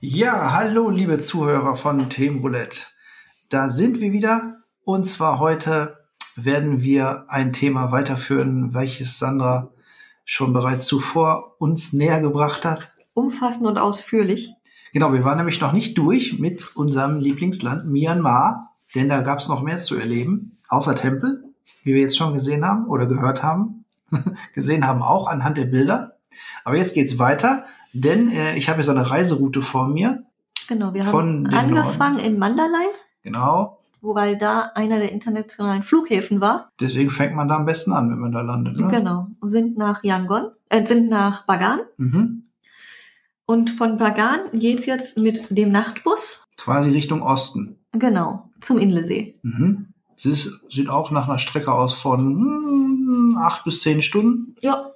Ja, hallo liebe Zuhörer von Themenroulette. Da sind wir wieder und zwar heute werden wir ein Thema weiterführen, welches Sandra schon bereits zuvor uns näher gebracht hat. Umfassend und ausführlich. Genau, wir waren nämlich noch nicht durch mit unserem Lieblingsland Myanmar, denn da gab es noch mehr zu erleben, außer Tempel, wie wir jetzt schon gesehen haben oder gehört haben. gesehen haben auch anhand der Bilder. Aber jetzt geht's weiter, denn äh, ich habe so eine Reiseroute vor mir. Genau, wir haben angefangen Norden. in Mandalay, Genau. wobei da einer der internationalen Flughäfen war. Deswegen fängt man da am besten an, wenn man da landet. Ne? Genau. Sind nach Yangon, äh, sind nach Bagan. Mhm. Und von Bagan geht's jetzt mit dem Nachtbus, Quasi Richtung Osten. genau, zum Inlesee. Mhm. Es ist, sieht auch nach einer Strecke aus von hm, acht bis zehn Stunden. Ja,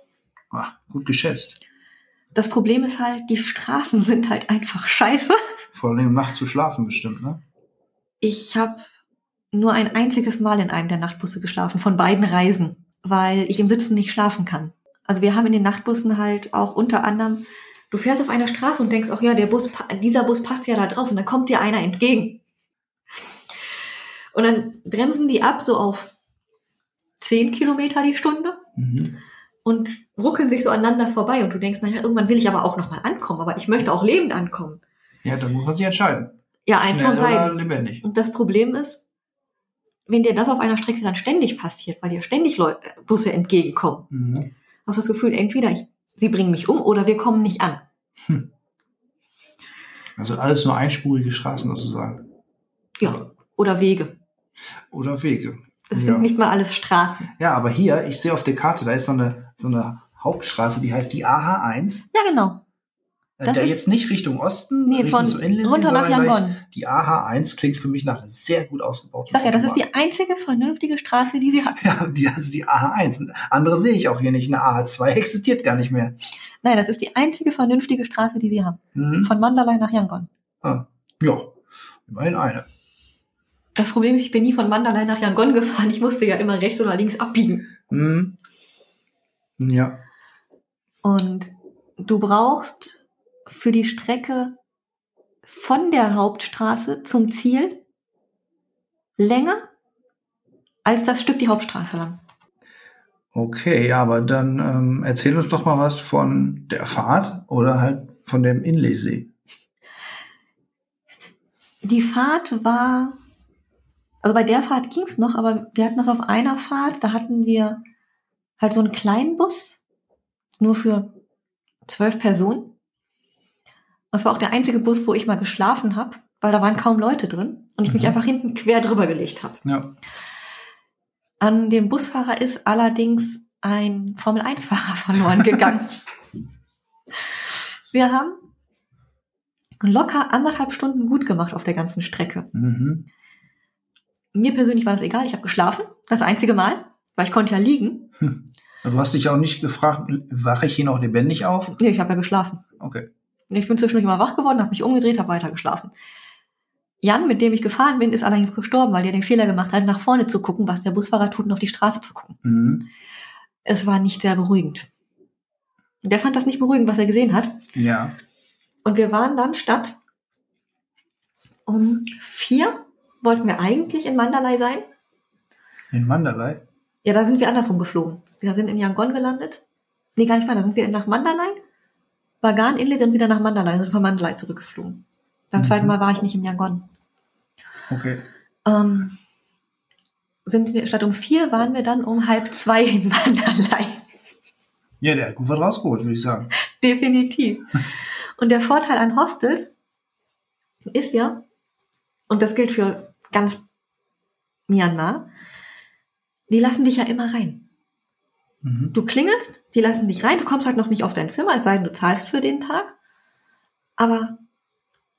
Ah, gut geschätzt. das Problem ist halt, die Straßen sind halt einfach scheiße. Vor allem Nacht zu schlafen bestimmt, ne? Ich habe nur ein einziges Mal in einem der Nachtbusse geschlafen, von beiden Reisen, weil ich im Sitzen nicht schlafen kann. Also wir haben in den Nachtbussen halt auch unter anderem, du fährst auf einer Straße und denkst, ach ja, der Bus, dieser Bus passt ja da drauf und dann kommt dir einer entgegen. Und dann bremsen die ab so auf 10 Kilometer die Stunde Mhm. und ruckeln sich so aneinander vorbei und du denkst, naja, irgendwann will ich aber auch nochmal ankommen, aber ich möchte auch lebend ankommen. Ja, dann muss man sich entscheiden. Ja, eins Schnell von beiden. lebendig. Und das Problem ist, wenn dir das auf einer Strecke dann ständig passiert, weil dir ständig Leute, Busse entgegenkommen, Mhm. hast du das Gefühl, entweder ich, sie bringen mich um oder wir kommen nicht an. Also alles nur einspurige Straßen sozusagen. Ja. Oder Wege. Oder Wege. Das Ja. sind nicht mal alles Straßen. Ja, aber hier, ich sehe auf der Karte, da ist so eine, so eine Hauptstraße, die heißt die AH1. Ja, genau. Äh, Das der jetzt nicht Richtung Osten, Nee, Richtung von so Inlesee, runter nach Yangon. Die AH1 klingt für mich nach einer sehr gut ausgebauten Ich sag ja, das ist die einzige vernünftige Straße, die sie hat. Ja, die, das ist die AH1. Andere sehe ich auch hier nicht. Eine AH2 existiert gar nicht mehr. Nein, das ist die einzige vernünftige Straße, die sie haben. Mhm. Von Mandalay nach Yangon. Ah, ja, immerhin eine. Das Problem ist, ich bin nie von Mandalay nach Yangon gefahren. Ich musste ja immer rechts oder links abbiegen. Mhm. Ja. Und du brauchst für die Strecke von der Hauptstraße zum Ziel länger als das Stück die Hauptstraße lang. Okay, ja, aber dann ähm, erzähl uns doch mal was von der Fahrt oder halt von dem Inleesee. Die Fahrt war, also bei der Fahrt ging's noch, aber wir hatten das auf einer Fahrt, da hatten wir halt so einen kleinen Bus, nur für zwölf Personen. Das war auch der einzige Bus, wo ich mal geschlafen habe, weil da waren kaum Leute drin und ich mich Mhm. einfach hinten quer drüber gelegt habe. Ja. An dem Busfahrer ist allerdings ein Formel-1-Fahrer verloren gegangen. Wir haben locker anderthalb Stunden gut gemacht auf der ganzen Strecke. Mhm. Mir persönlich war das egal, ich habe geschlafen, das einzige Mal, weil ich konnte ja liegen. Du hast dich auch nicht gefragt, wache ich hier noch lebendig auf? Nee, ich habe ja geschlafen. Okay. Ich bin zwischendurch mal wach geworden, habe mich umgedreht, habe weiter geschlafen. Jan, mit dem ich gefahren bin, ist allerdings gestorben, weil der den Fehler gemacht hat, nach vorne zu gucken, was der Busfahrer tut und auf die Straße zu gucken. Mhm. Es war nicht sehr beruhigend. Der fand das nicht beruhigend, was er gesehen hat. Ja. Und wir waren dann statt um vier, wollten wir eigentlich in Mandalay sein. In Mandalay? Ja, da sind wir andersrum geflogen. Wir sind in Yangon gelandet. Nee, gar nicht wahr. Da sind wir nach Mandalay, Bagan, Inlet und wieder nach Mandalay. Sind von Mandalay zurückgeflogen. Beim Mhm. zweiten Mal war ich nicht in Yangon. Okay. Ähm, sind wir, statt um vier waren wir dann um halb zwei in Mandalay. Ja, der hat gut was rausgeholt, würde ich sagen. Definitiv. Und der Vorteil an Hostels ist ja, und das gilt für ganz Myanmar, die lassen dich ja immer rein. Mhm. Du klingelst, die lassen dich rein, du kommst halt noch nicht auf dein Zimmer, es sei denn, du zahlst für den Tag. Aber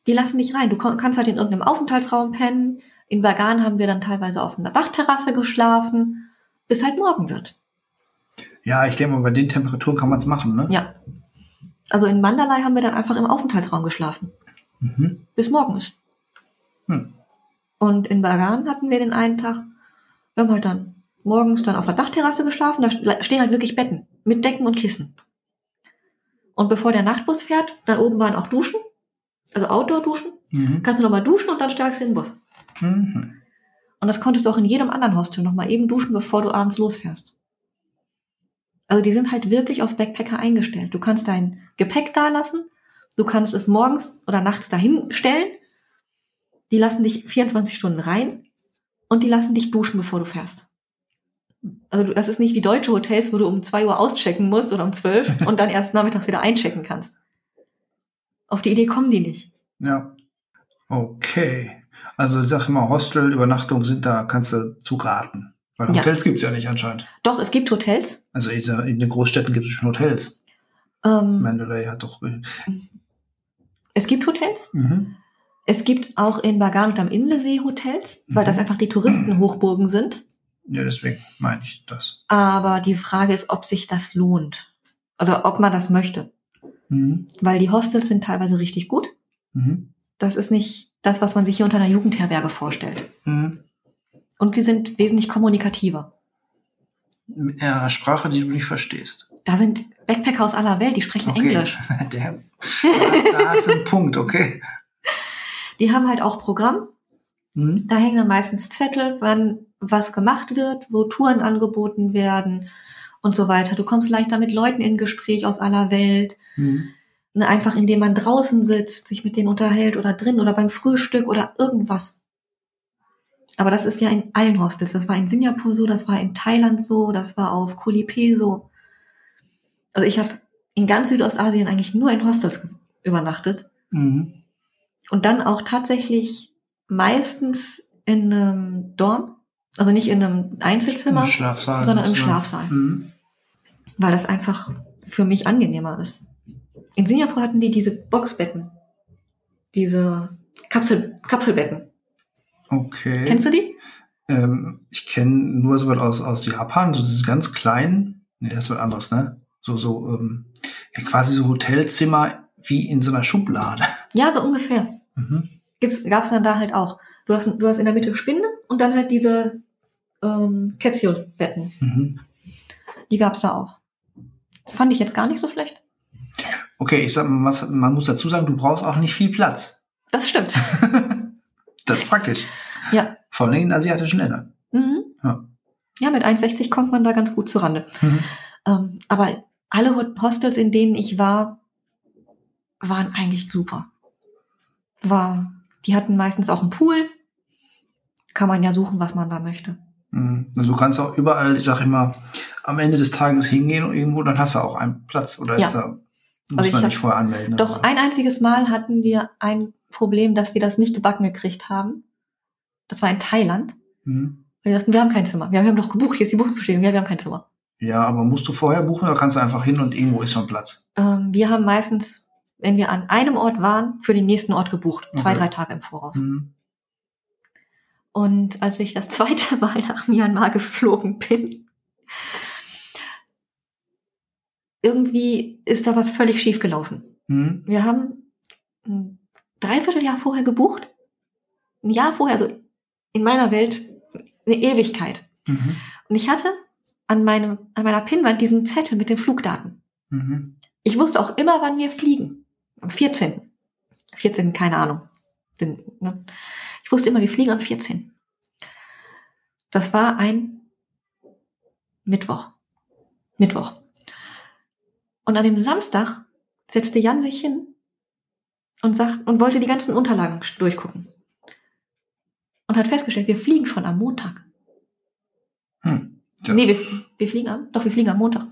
die lassen dich rein. Du kannst halt in irgendeinem Aufenthaltsraum pennen. In Bagan haben wir dann teilweise auf einer Dachterrasse geschlafen, bis halt morgen wird. Ja, ich denke mal, bei den Temperaturen kann man es machen, ne? Ja. Also in Mandalay haben wir dann einfach im Aufenthaltsraum geschlafen, Mhm. bis morgen ist. Hm. Und in Bagan hatten wir den einen Tag, wir haben halt dann morgens dann auf der Dachterrasse geschlafen, da st- stehen halt wirklich Betten mit Decken und Kissen. Und bevor der Nachtbus fährt, dann oben waren auch Duschen, also Outdoor-Duschen, Mhm. kannst du nochmal duschen und dann steigst du in den Bus. Mhm. Und das konntest du auch in jedem anderen Hostel nochmal eben duschen, bevor du abends losfährst. Also die sind halt wirklich auf Backpacker eingestellt. Du kannst dein Gepäck da lassen, du kannst es morgens oder nachts dahin stellen. Die lassen dich 24 Stunden rein und die lassen dich duschen, bevor du fährst. Also das ist nicht wie deutsche Hotels, wo du um 2 Uhr auschecken musst oder um 12 und dann erst nachmittags wieder einchecken kannst. Auf die Idee kommen die nicht. Ja. Okay. Also ich sag immer, Hostel, Übernachtung sind da, kannst du zu raten. Weil Ja. Hotels gibt's ja nicht anscheinend. Doch, es gibt Hotels. Also sag, in den Großstädten gibt es schon Hotels. Ähm, Mandalay hat doch. äh, es gibt Hotels. Mhm. Es gibt auch in Bagan und am Inlesee Hotels, weil Mhm. das einfach die Touristenhochburgen sind. Ja, deswegen meine ich das. Aber die Frage ist, ob sich das lohnt. Also ob man das möchte. Mhm. Weil die Hostels sind teilweise richtig gut. Mhm. Das ist nicht das, was man sich hier unter einer Jugendherberge vorstellt. Mhm. Und sie sind wesentlich kommunikativer. Mit einer Sprache, die du nicht verstehst. Da sind Backpacker aus aller Welt, die sprechen Okay. Englisch. Der, da, da hast du einen Punkt, okay. Die haben halt auch Programm. Mhm. Da hängen dann meistens Zettel, wann was gemacht wird, wo Touren angeboten werden und so weiter. Du kommst leichter mit Leuten in Gespräch aus aller Welt. Mhm. Ne, einfach indem man draußen sitzt, sich mit denen unterhält oder drin oder beim Frühstück oder irgendwas. Aber das ist ja in allen Hostels. Das war in Singapur so, das war in Thailand so, das war auf Koh Lipe so. Also ich habe in ganz Südostasien eigentlich nur in Hostels übernachtet Mhm. und dann auch tatsächlich meistens in einem Dorm, also nicht in einem Einzelzimmer, Im Schlafsaal. sondern im. Schlafsaal, Mhm. weil das einfach für mich angenehmer ist. In Singapur hatten die diese Boxbetten, diese Kapsel, Kapselbetten. Okay. Kennst du die? Ähm, ich kenne nur so was aus, aus Japan, so diese ganz kleinen, nee, das ist was anderes, ne? So, so, ähm, ja, quasi so Hotelzimmer wie in so einer Schublade. Ja, so ungefähr. Mhm. Gibt's, gab's dann da halt auch. Du hast, du hast in der Mitte Spinde und dann halt diese ähm, Capsule-Betten. Mhm. Die gab's da auch. Fand ich jetzt gar nicht so schlecht. Okay, ich sag mal, was, man muss dazu sagen, du brauchst auch nicht viel Platz. Das stimmt. Das ist praktisch. Ja. Vor allem in asiatischen Ländern. Mhm. Ja. Ja, mit 1,60 kommt man da ganz gut zurande. Mhm. Ähm, aber alle Ho- Hostels, in denen ich war, waren eigentlich super. War, die hatten meistens auch einen Pool. Kann man ja suchen, was man da möchte. Mhm. Also du kannst auch überall, ich sag immer, am Ende des Tages hingehen und irgendwo, dann hast du auch einen Platz. Oder ist Ja. da, muss Also man nicht vorher anmelden. Doch oder? ein einziges Mal hatten wir ein Problem, dass wir das nicht gebacken gekriegt haben. Das war in Thailand. Mhm. Wir dachten, wir haben kein Zimmer. Wir haben doch gebucht. Hier ist die Buchungsbestätigung. Ja, wir haben kein Zimmer. Ja, aber musst du vorher buchen oder kannst du einfach hin und irgendwo ist schon Platz? Ähm, wir haben meistens, wenn wir an einem Ort waren, für den nächsten Ort gebucht. Zwei, Okay. drei Tage im Voraus. Mhm. Und als ich das zweite Mal nach Myanmar geflogen bin, irgendwie ist da was völlig schief gelaufen. Mhm. Wir haben ein Dreivierteljahr vorher gebucht. Ein Jahr vorher, also in meiner Welt eine Ewigkeit. Mhm. Und ich hatte an, meinem, an meiner Pinnwand diesen Zettel mit den Flugdaten. Mhm. Ich wusste auch immer, wann wir fliegen. Am 14. 14, keine Ahnung. Den, ne? Ich wusste immer, wir fliegen am 14. Das war ein Mittwoch. Mittwoch. Und an dem Samstag setzte Jan sich hin und sagt, und wollte die ganzen Unterlagen durchgucken. Und hat festgestellt, wir fliegen schon am Montag. Hm. Ja. Nee, wir, wir fliegen am, doch, wir fliegen am Montag.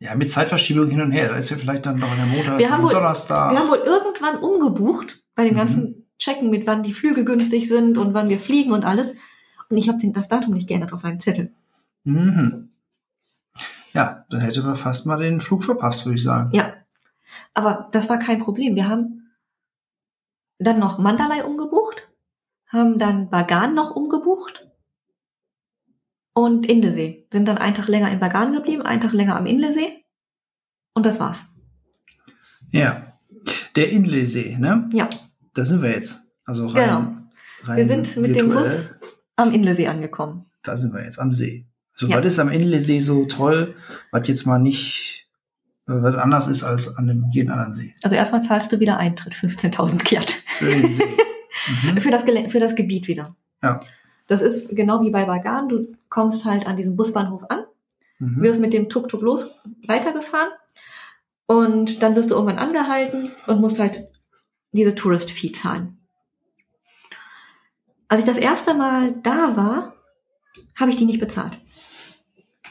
Ja, mit Zeitverschiebung hin und her. Da ist ja vielleicht dann noch der Montag, Wir haben wohl- Donnerstag. Wir haben wohl irgendwann umgebucht bei den Mhm. Checken, mit wann die Flüge günstig sind und wann wir fliegen und alles. Und ich habe das Datum nicht geändert auf einem Zettel. Mhm. Ja, dann hätte man fast mal den Flug verpasst, würde ich sagen. Ja. Aber das war kein Problem. Wir haben dann noch Mandalay umgebucht, haben dann Bagan noch umgebucht und Indesee. Sind dann einen Tag länger in Bagan geblieben, einen Tag länger am Indesee. Und das war's. Ja. Der Inlesee, ne? Ja, Da sind wir jetzt. Also rein, Genau. rein wir sind mit dem. Bus am Inlesee angekommen. Da sind wir jetzt am See. Also Ja. was ist am Inlesee so toll, was jetzt mal nicht, was anders ist als an dem, jeden anderen See? Also erstmal zahlst du wieder Eintritt, 15.000 Kiat. Für mhm. Für das, Gelä- für das Gebiet wieder. Ja. Das ist genau wie bei Bagan. Du kommst halt an diesem Busbahnhof an, Mhm. wirst mit dem Tuk-Tuk los weitergefahren und dann wirst du irgendwann angehalten und musst halt diese Tourist-Fee zahlen. Als ich das erste Mal da war, habe ich die nicht bezahlt.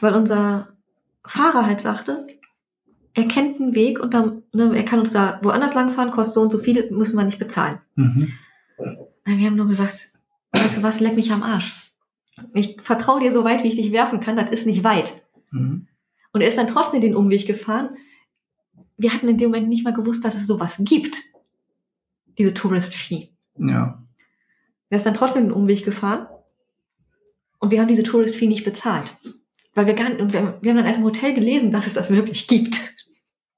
Weil unser Fahrer halt sagte, er kennt einen Weg und dann, ne, er kann uns da woanders langfahren, kostet so und so viel, müssen wir nicht bezahlen. Mhm. Wir haben nur gesagt, weißt du was, leck mich am Arsch. Ich vertraue dir so weit, wie ich dich werfen kann, das ist nicht weit. Mhm. Und er ist dann trotzdem den Umweg gefahren. Wir hatten in dem Moment nicht mal gewusst, dass es sowas gibt. Diese Tourist Fee. Ja. Er ist dann trotzdem den Umweg gefahren. Und wir haben diese Tourist Fee nicht bezahlt. Weil wir gar nicht, und wir, wir haben dann erst im Hotel gelesen, dass es das wirklich gibt.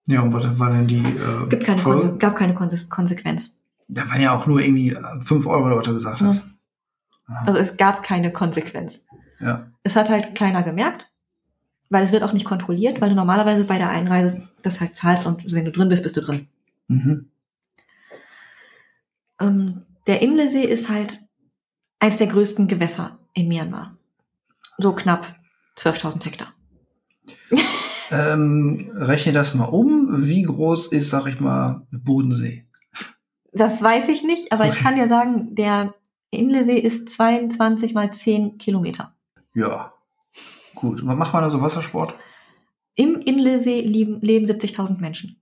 Ja, und was war denn die äh, Gibt keine Folge? Konse gab keine Konse Konsequenz. Da waren ja auch nur irgendwie 5 Euro, Leute gesagt Ja. hast. Aha. Also es gab keine Konsequenz. ja. Es hat halt keiner gemerkt, weil es wird auch nicht kontrolliert, weil du normalerweise bei der Einreise das halt zahlst und wenn du drin bist, bist du drin. Mhm. Ähm, der Inlesee ist halt eins der größten Gewässer in Myanmar. So knapp 12.000 Hektar. Ähm, rechne das mal um. Wie groß ist, sag ich mal, Bodensee? Das weiß ich nicht, aber ich kann dir sagen, der Inlesee ist 22 mal 10 Kilometer. Ja. Gut. Was macht man da so Wassersport? Im Inlesee leben, leben 70.000 Menschen.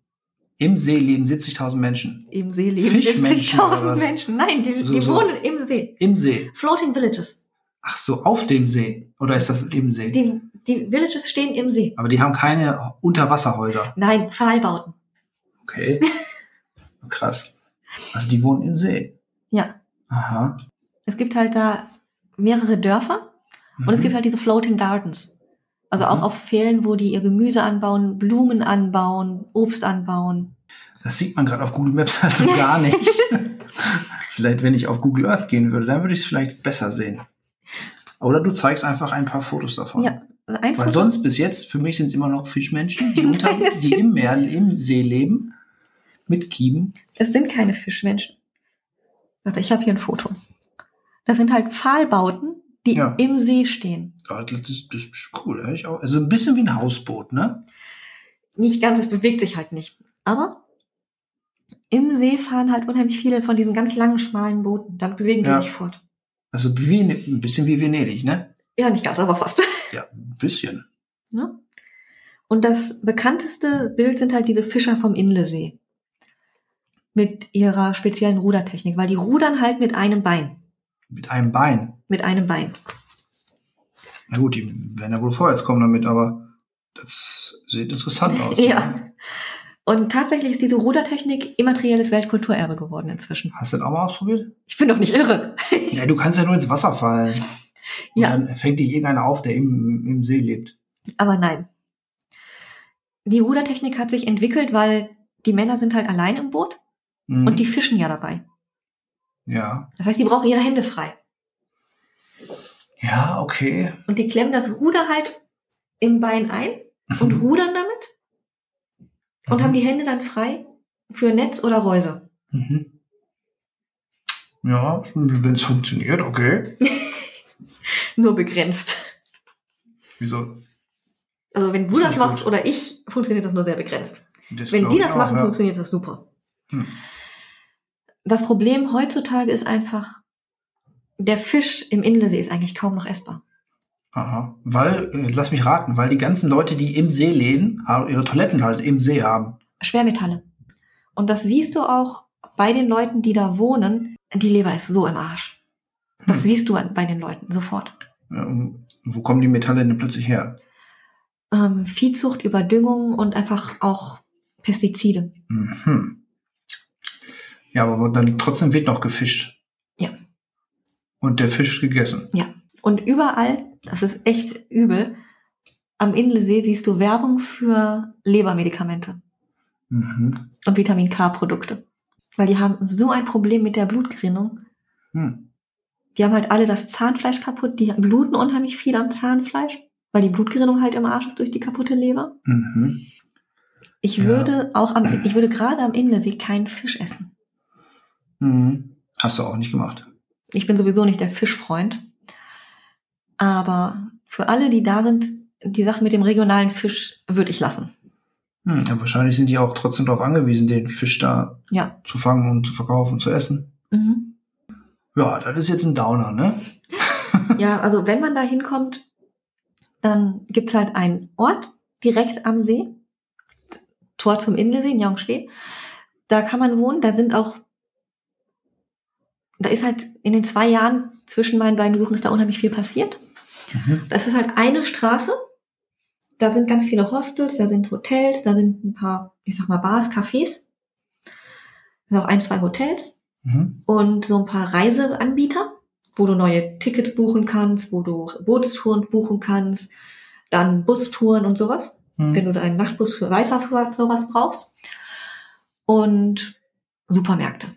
Im See leben 70.000 Menschen. Im See leben Fischmenschen oder 70.000 was? Menschen. Nein, die, So, die so. wohnen im See. Im See. Floating Villages. Ach so, auf dem See. Oder ist das im See? Die, die Villages stehen im See. Aber die haben keine Unterwasserhäuser. Nein, Pfahlbauten. Okay. Krass. Also die wohnen im See. Ja. Aha. Es gibt halt da mehrere Dörfer und es Mhm. gibt halt diese Floating Gardens. Also auch Mhm. auf Fällen, wo die ihr Gemüse anbauen, Blumen anbauen, Obst anbauen. Das sieht man gerade auf Google Maps also gar nicht. vielleicht, wenn ich auf Google Earth gehen würde, dann würde ich es vielleicht besser sehen. Oder du zeigst einfach ein paar Fotos davon. Ja, also ein Weil Foto- sonst bis jetzt, für mich sind es immer noch Fischmenschen, die, unter, Nein, die im Meer, im See leben, mit Kiemen. Es sind keine Fischmenschen. Warte, ich habe hier ein Foto. Das sind halt Pfahlbauten, die Ja. im See stehen. Ja, das, ist, das ist cool. Ich auch. Also ein bisschen wie ein Hausboot, ne? Nicht ganz, es bewegt sich halt nicht. Aber im See fahren halt unheimlich viele von diesen ganz langen, schmalen Booten. Damit bewegen die Ja. sich fort. Also wie, ein bisschen wie Venedig, ne? Ja, nicht ganz, aber fast. Ja, ein bisschen. Ne? Und das bekannteste Bild sind halt diese Fischer vom Inlesee. Mit ihrer speziellen Rudertechnik, weil die rudern halt mit einem Bein. Mit einem Bein. Mit einem Bein. Na gut, die werden ja wohl vorwärts kommen damit, aber das sieht interessant aus. Ja. Und tatsächlich ist diese Rudertechnik immaterielles Weltkulturerbe geworden inzwischen. Hast du das auch mal ausprobiert? Ich bin doch nicht irre. Ja, du kannst ja nur ins Wasser fallen. Und Ja. dann fängt dich irgendeiner auf, der im, im See lebt. Aber nein. Die Rudertechnik hat sich entwickelt, weil die Männer sind halt allein im Boot Mhm. und die fischen ja dabei. ja. Das heißt, die brauchen ihre Hände frei. Ja, okay. Und die klemmen das Ruder halt im Bein ein und rudern damit und Mhm. haben die Hände dann frei für Netz oder Reuse. Mhm. Ja, wenn es funktioniert, okay. Nur begrenzt. Wieso? Also wenn du Das das machst gut. oder ich, funktioniert das nur sehr begrenzt. Das Wenn die das auch, machen, ja. funktioniert das super. Hm. Das Problem heutzutage ist einfach, der Fisch im Inlesee ist eigentlich kaum noch essbar. Aha. Weil, äh, lass mich raten, weil die ganzen Leute, die im See leben, ihre Toiletten halt im See haben. Schwermetalle. Und das siehst du auch bei den Leuten, die da wohnen. Die Leber ist so im Arsch. Das Hm. siehst du bei den Leuten sofort. Und wo kommen die Metalle denn plötzlich her? Ähm, Viehzucht, Überdüngung und einfach auch Pestizide. Mhm. Ja, aber dann trotzdem wird noch gefischt. Ja. Und der Fisch ist gegessen. Und überall, das ist echt übel, am Inlesee siehst du Werbung für Lebermedikamente. Mhm. und Vitamin K-Produkte. Weil die haben so ein Problem mit der Blutgerinnung. Hm. Die haben halt alle das Zahnfleisch kaputt, die bluten unheimlich viel am Zahnfleisch, weil die Blutgerinnung halt im Arsch ist durch die kaputte Leber. Mhm. Ich Ja. würde auch am, ich würde gerade am Inlesee keinen Fisch essen. Mhm. Hast du auch nicht gemacht. Ich bin sowieso nicht der Fischfreund. Aber für alle, die da sind, die Sache mit dem regionalen Fisch würde ich lassen. Hm. Ja, wahrscheinlich sind die auch trotzdem darauf angewiesen, den Fisch da Ja. zu fangen und zu verkaufen und zu essen. Mhm. Ja, das ist jetzt ein Downer, ne? Ja, also wenn man da hinkommt, dann gibt's halt einen Ort direkt am See. Tor zum Inlesee, in Jongschwe. Da kann man wohnen, da sind auch, da ist halt in den zwei Jahren zwischen meinen beiden Besuchen ist da unheimlich viel passiert. Mhm. Das ist halt eine Straße. Da sind ganz viele Hostels, da sind Hotels, da sind ein paar, ich sag mal, Bars, Cafés. Da sind auch ein, zwei Hotels Mhm. und so ein paar Reiseanbieter, wo du neue Tickets buchen kannst, wo du Bootstouren buchen kannst, dann Bustouren und sowas, Mhm. wenn du einen Nachtbus für weiter für, für was brauchst. Und Supermärkte.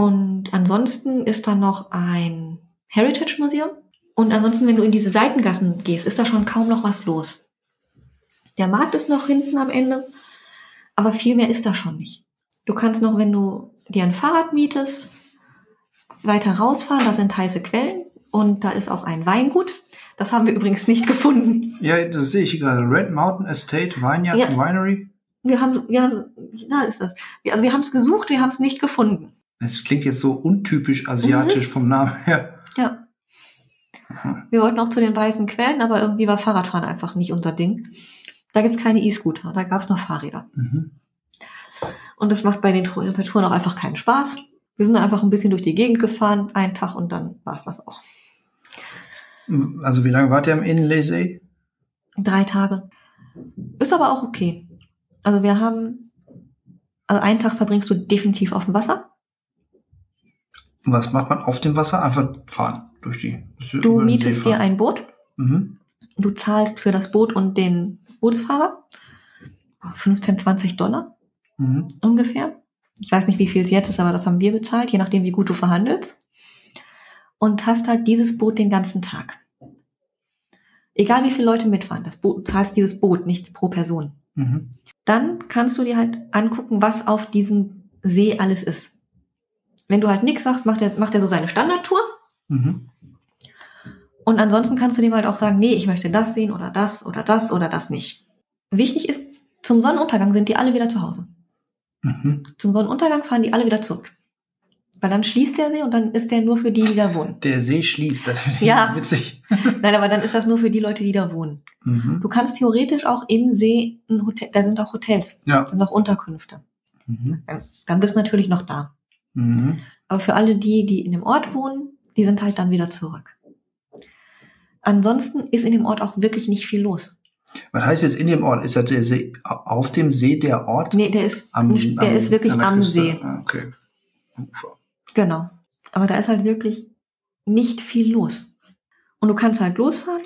Und ansonsten ist da noch ein Heritage Museum. Und ansonsten, wenn du in diese Seitengassen gehst, ist da schon kaum noch was los. Der Markt ist noch hinten am Ende, aber viel mehr ist da schon nicht. Du kannst noch, wenn du dir ein Fahrrad mietest, weiter rausfahren, da sind heiße Quellen und da ist auch ein Weingut. Das haben wir übrigens nicht gefunden. Ja, das sehe ich gerade. Red Mountain Estate Vineyards Ja. Winery. Wir haben, haben, da ist das. Also wir haben es gesucht, wir haben es nicht gefunden. Es klingt jetzt so untypisch asiatisch Mhm. vom Namen her. Ja. Aha. Wir wollten auch zu den weißen Quellen, aber irgendwie war Fahrradfahren einfach nicht unser Ding. Da gibt's keine E-Scooter, da gab's nur Fahrräder. Mhm. Und das macht bei den bei Touren auch einfach keinen Spaß. Wir sind einfach ein bisschen durch die Gegend gefahren, einen Tag und dann war's das auch. Also wie lange wart ihr am Innensee? Drei Tage. Ist aber auch okay. Also wir haben, also einen Tag verbringst du definitiv auf dem Wasser. Was macht man auf dem Wasser? Einfach fahren durch die. durch Du mietest dir ein Boot. Mhm. Du zahlst für das Boot und den Bootsfahrer 15, 20 Dollar Mhm. ungefähr. Ich weiß nicht, wie viel es jetzt ist, aber das haben wir bezahlt, je nachdem, wie gut du verhandelst. Und hast halt dieses Boot den ganzen Tag. Egal wie viele Leute mitfahren, das Boot, du zahlst dieses Boot nicht pro Person. Mhm. Dann kannst du dir halt angucken, was auf diesem See alles ist. Wenn du halt nichts sagst, macht er, macht er so seine Standardtour. Mhm. Und ansonsten kannst du dem halt auch sagen, nee, ich möchte das sehen oder das oder das oder das nicht. Wichtig ist, zum Sonnenuntergang sind die alle wieder zu Hause. Mhm. Zum Sonnenuntergang fahren die alle wieder zurück. Weil dann schließt der See und dann ist der nur für die, die da wohnen. Der See schließt. Das finde ich Ja. witzig. Nein, aber dann ist das nur für die Leute, die da wohnen. Mhm. Du kannst theoretisch auch im See ein Hotel, da sind auch Hotels, Ja. da sind auch Unterkünfte. Mhm. Dann, dann bist du natürlich noch da. Mhm. Aber für alle die, die in dem Ort wohnen, die sind halt dann wieder zurück. Ansonsten ist in dem Ort auch wirklich nicht viel los. Was heißt jetzt in dem Ort? Ist das der See, auf dem See der Ort? Nee, der ist, Am- der am- ist wirklich am Küste? See. Ah, okay. Ufer. Genau. Aber da ist halt wirklich nicht viel los. Und du kannst halt losfahren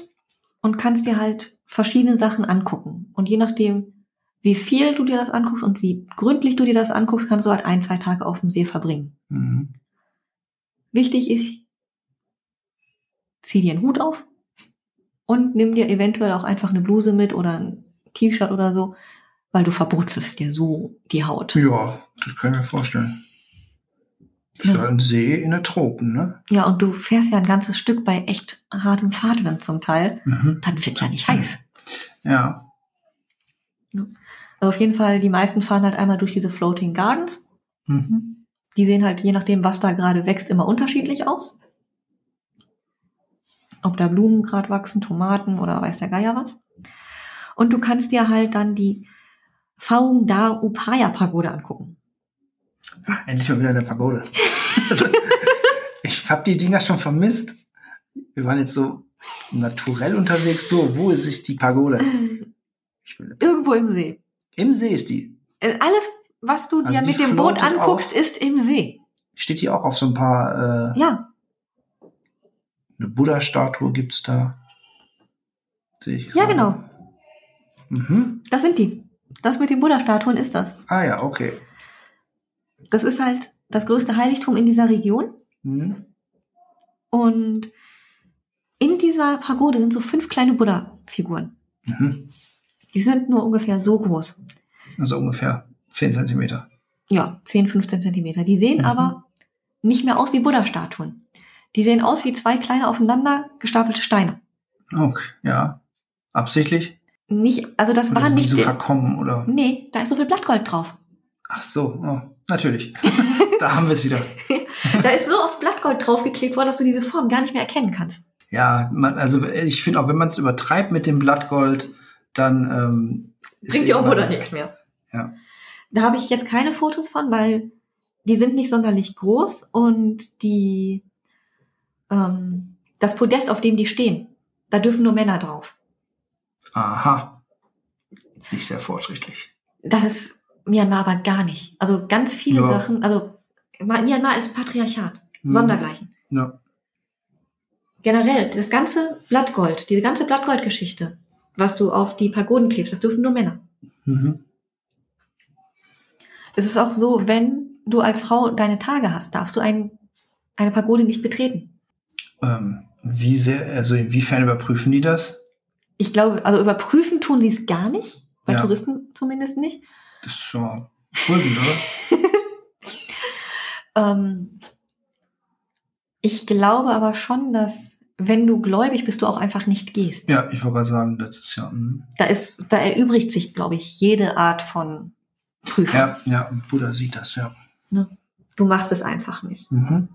und kannst dir halt verschiedene Sachen angucken. Und je nachdem, wie viel du dir das anguckst und wie gründlich du dir das anguckst, kannst du halt ein, zwei Tage auf dem See verbringen. Mhm. Wichtig ist, zieh dir einen Hut auf und nimm dir eventuell auch einfach eine Bluse mit oder ein T-Shirt oder so, weil du verbrutzelst dir so die Haut. Ja, das kann ich mir vorstellen. Das ist Ja. ja ein See in den Tropen, ne? Ja, und du fährst ja ein ganzes Stück bei echt hartem Fahrtwind zum Teil. Mhm. Dann wird ja nicht heiß. Ja. Also auf jeden Fall, die meisten fahren halt einmal durch diese Floating Gardens. Mhm. Die sehen halt je nachdem, was da gerade wächst, immer unterschiedlich aus. Ob da Blumen gerade wachsen, Tomaten oder weiß der Geier was. Und du kannst dir halt dann die Faung Da Upaya Pagode angucken. Ah, endlich mal wieder eine Pagode. also, ich hab die Dinger schon vermisst. Wir waren jetzt so naturell unterwegs. So, wo ist sich die Pagode? Irgendwo im See. Im See ist die. Äh, Alles, was du Also dir mit dem Boot anguckst, auch. ist im See. Steht die auch auf so ein paar, äh, Ja, eine Buddha-Statue gibt's da. Sehe ich Ja, gerade. genau. Mhm. das sind die. Das mit den Buddha-Statuen ist das. Ah ja, okay. Das ist halt das größte Heiligtum in dieser Region. Mhm. Und in dieser Pagode sind so fünf kleine Buddha-Figuren. Mhm. Die sind nur ungefähr so groß. Also ungefähr 10 Zentimeter. Ja, 10, 15 Zentimeter. Die sehen Mhm. aber nicht mehr aus wie Buddha-Statuen. Die sehen aus wie zwei kleine aufeinander gestapelte Steine. Okay, ja. Absichtlich? Nicht, also das Oder war sind die nicht. so der- verkommen oder? nee, da ist so viel Blattgold drauf. Ach so, oh, natürlich. da haben wir es wieder. Da ist so oft Blattgold draufgeklebt worden, dass du diese Form gar nicht mehr erkennen kannst. Ja, man, also ich finde auch, wenn man es übertreibt mit dem Blattgold, dann ähm, Bringt irgendwann- Buddha nichts mehr. Ja. Da habe ich jetzt keine Fotos von, weil die sind nicht sonderlich groß und die ähm, das Podest, auf dem die stehen, da dürfen nur Männer drauf. Aha. Nicht sehr fortschrittlich. Das ist Myanmar aber gar nicht. Also ganz viele Ja. Sachen, also Myanmar ist Patriarchat, Hm. Sondergleichen. Ja. Generell, das ganze Blattgold, diese ganze Blattgoldgeschichte, was du auf die Pagoden klebst, das dürfen nur Männer. Mhm. Es ist auch so, wenn du als Frau deine Tage hast, darfst du ein, eine Pagode nicht betreten. Ähm, wie sehr, also inwiefern überprüfen die das? Ich glaube, also überprüfen tun sie es gar nicht, bei Ja. Touristen zumindest nicht. Das ist schon mal beruhigend, oder? Ähm, ich glaube aber schon, dass wenn du gläubig bist, du auch einfach nicht gehst. Ja, ich wollte gerade sagen, das ist ja. mm. Da ist, da erübrigt sich, glaube ich, jede Art von Prüfung. Ja, ja, Buddha sieht das, ja. Du machst es einfach nicht. Mhm.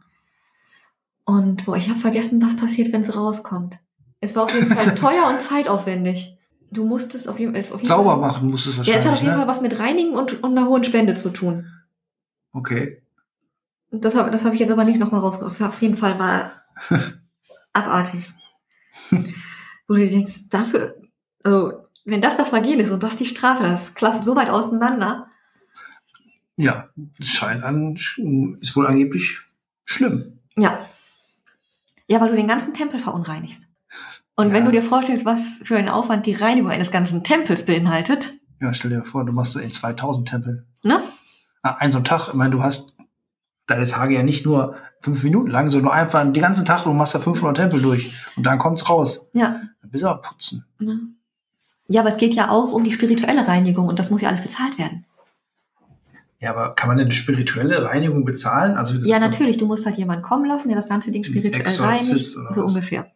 Und boah, ich habe vergessen, was passiert, wenn es rauskommt. Es war auf jeden Fall teuer und zeitaufwendig. Du musstest auf jeden, es auf jeden Sauber Fall. machen muss es Ja, wahrscheinlich. es hat auf jeden ne? Fall was mit Reinigen und, und einer hohen Spende zu tun. Okay. Das habe das hab ich jetzt aber nicht nochmal rausgefunden. Auf jeden Fall war abartig. Wo du denkst, dafür, also, wenn das das Vergehen ist und das die Strafe, das klafft so weit auseinander. Ja, es scheint an, ist wohl angeblich schlimm. Ja. Ja, weil du den ganzen Tempel verunreinigst. Und Ja. wenn du dir vorstellst, was für ein Aufwand die Reinigung eines ganzen Tempels beinhaltet, Ja, stell dir vor, du machst so in 2000 Tempel. ne? Ah, Ein so ein Tag, ich meine, du hast deine Tage ja nicht nur fünf Minuten lang, sondern einfach den ganzen Tag, du machst da 500 Tempel durch und dann kommt's raus. Ja. Dann bist du am Putzen. Ne? Ja, aber es geht ja auch um die spirituelle Reinigung und das muss ja alles bezahlt werden. Ja, aber kann man denn eine spirituelle Reinigung bezahlen? Also Ja, natürlich. Du musst halt jemanden kommen lassen, der das ganze Ding spirituell Exorzist reinigt. So was? ungefähr.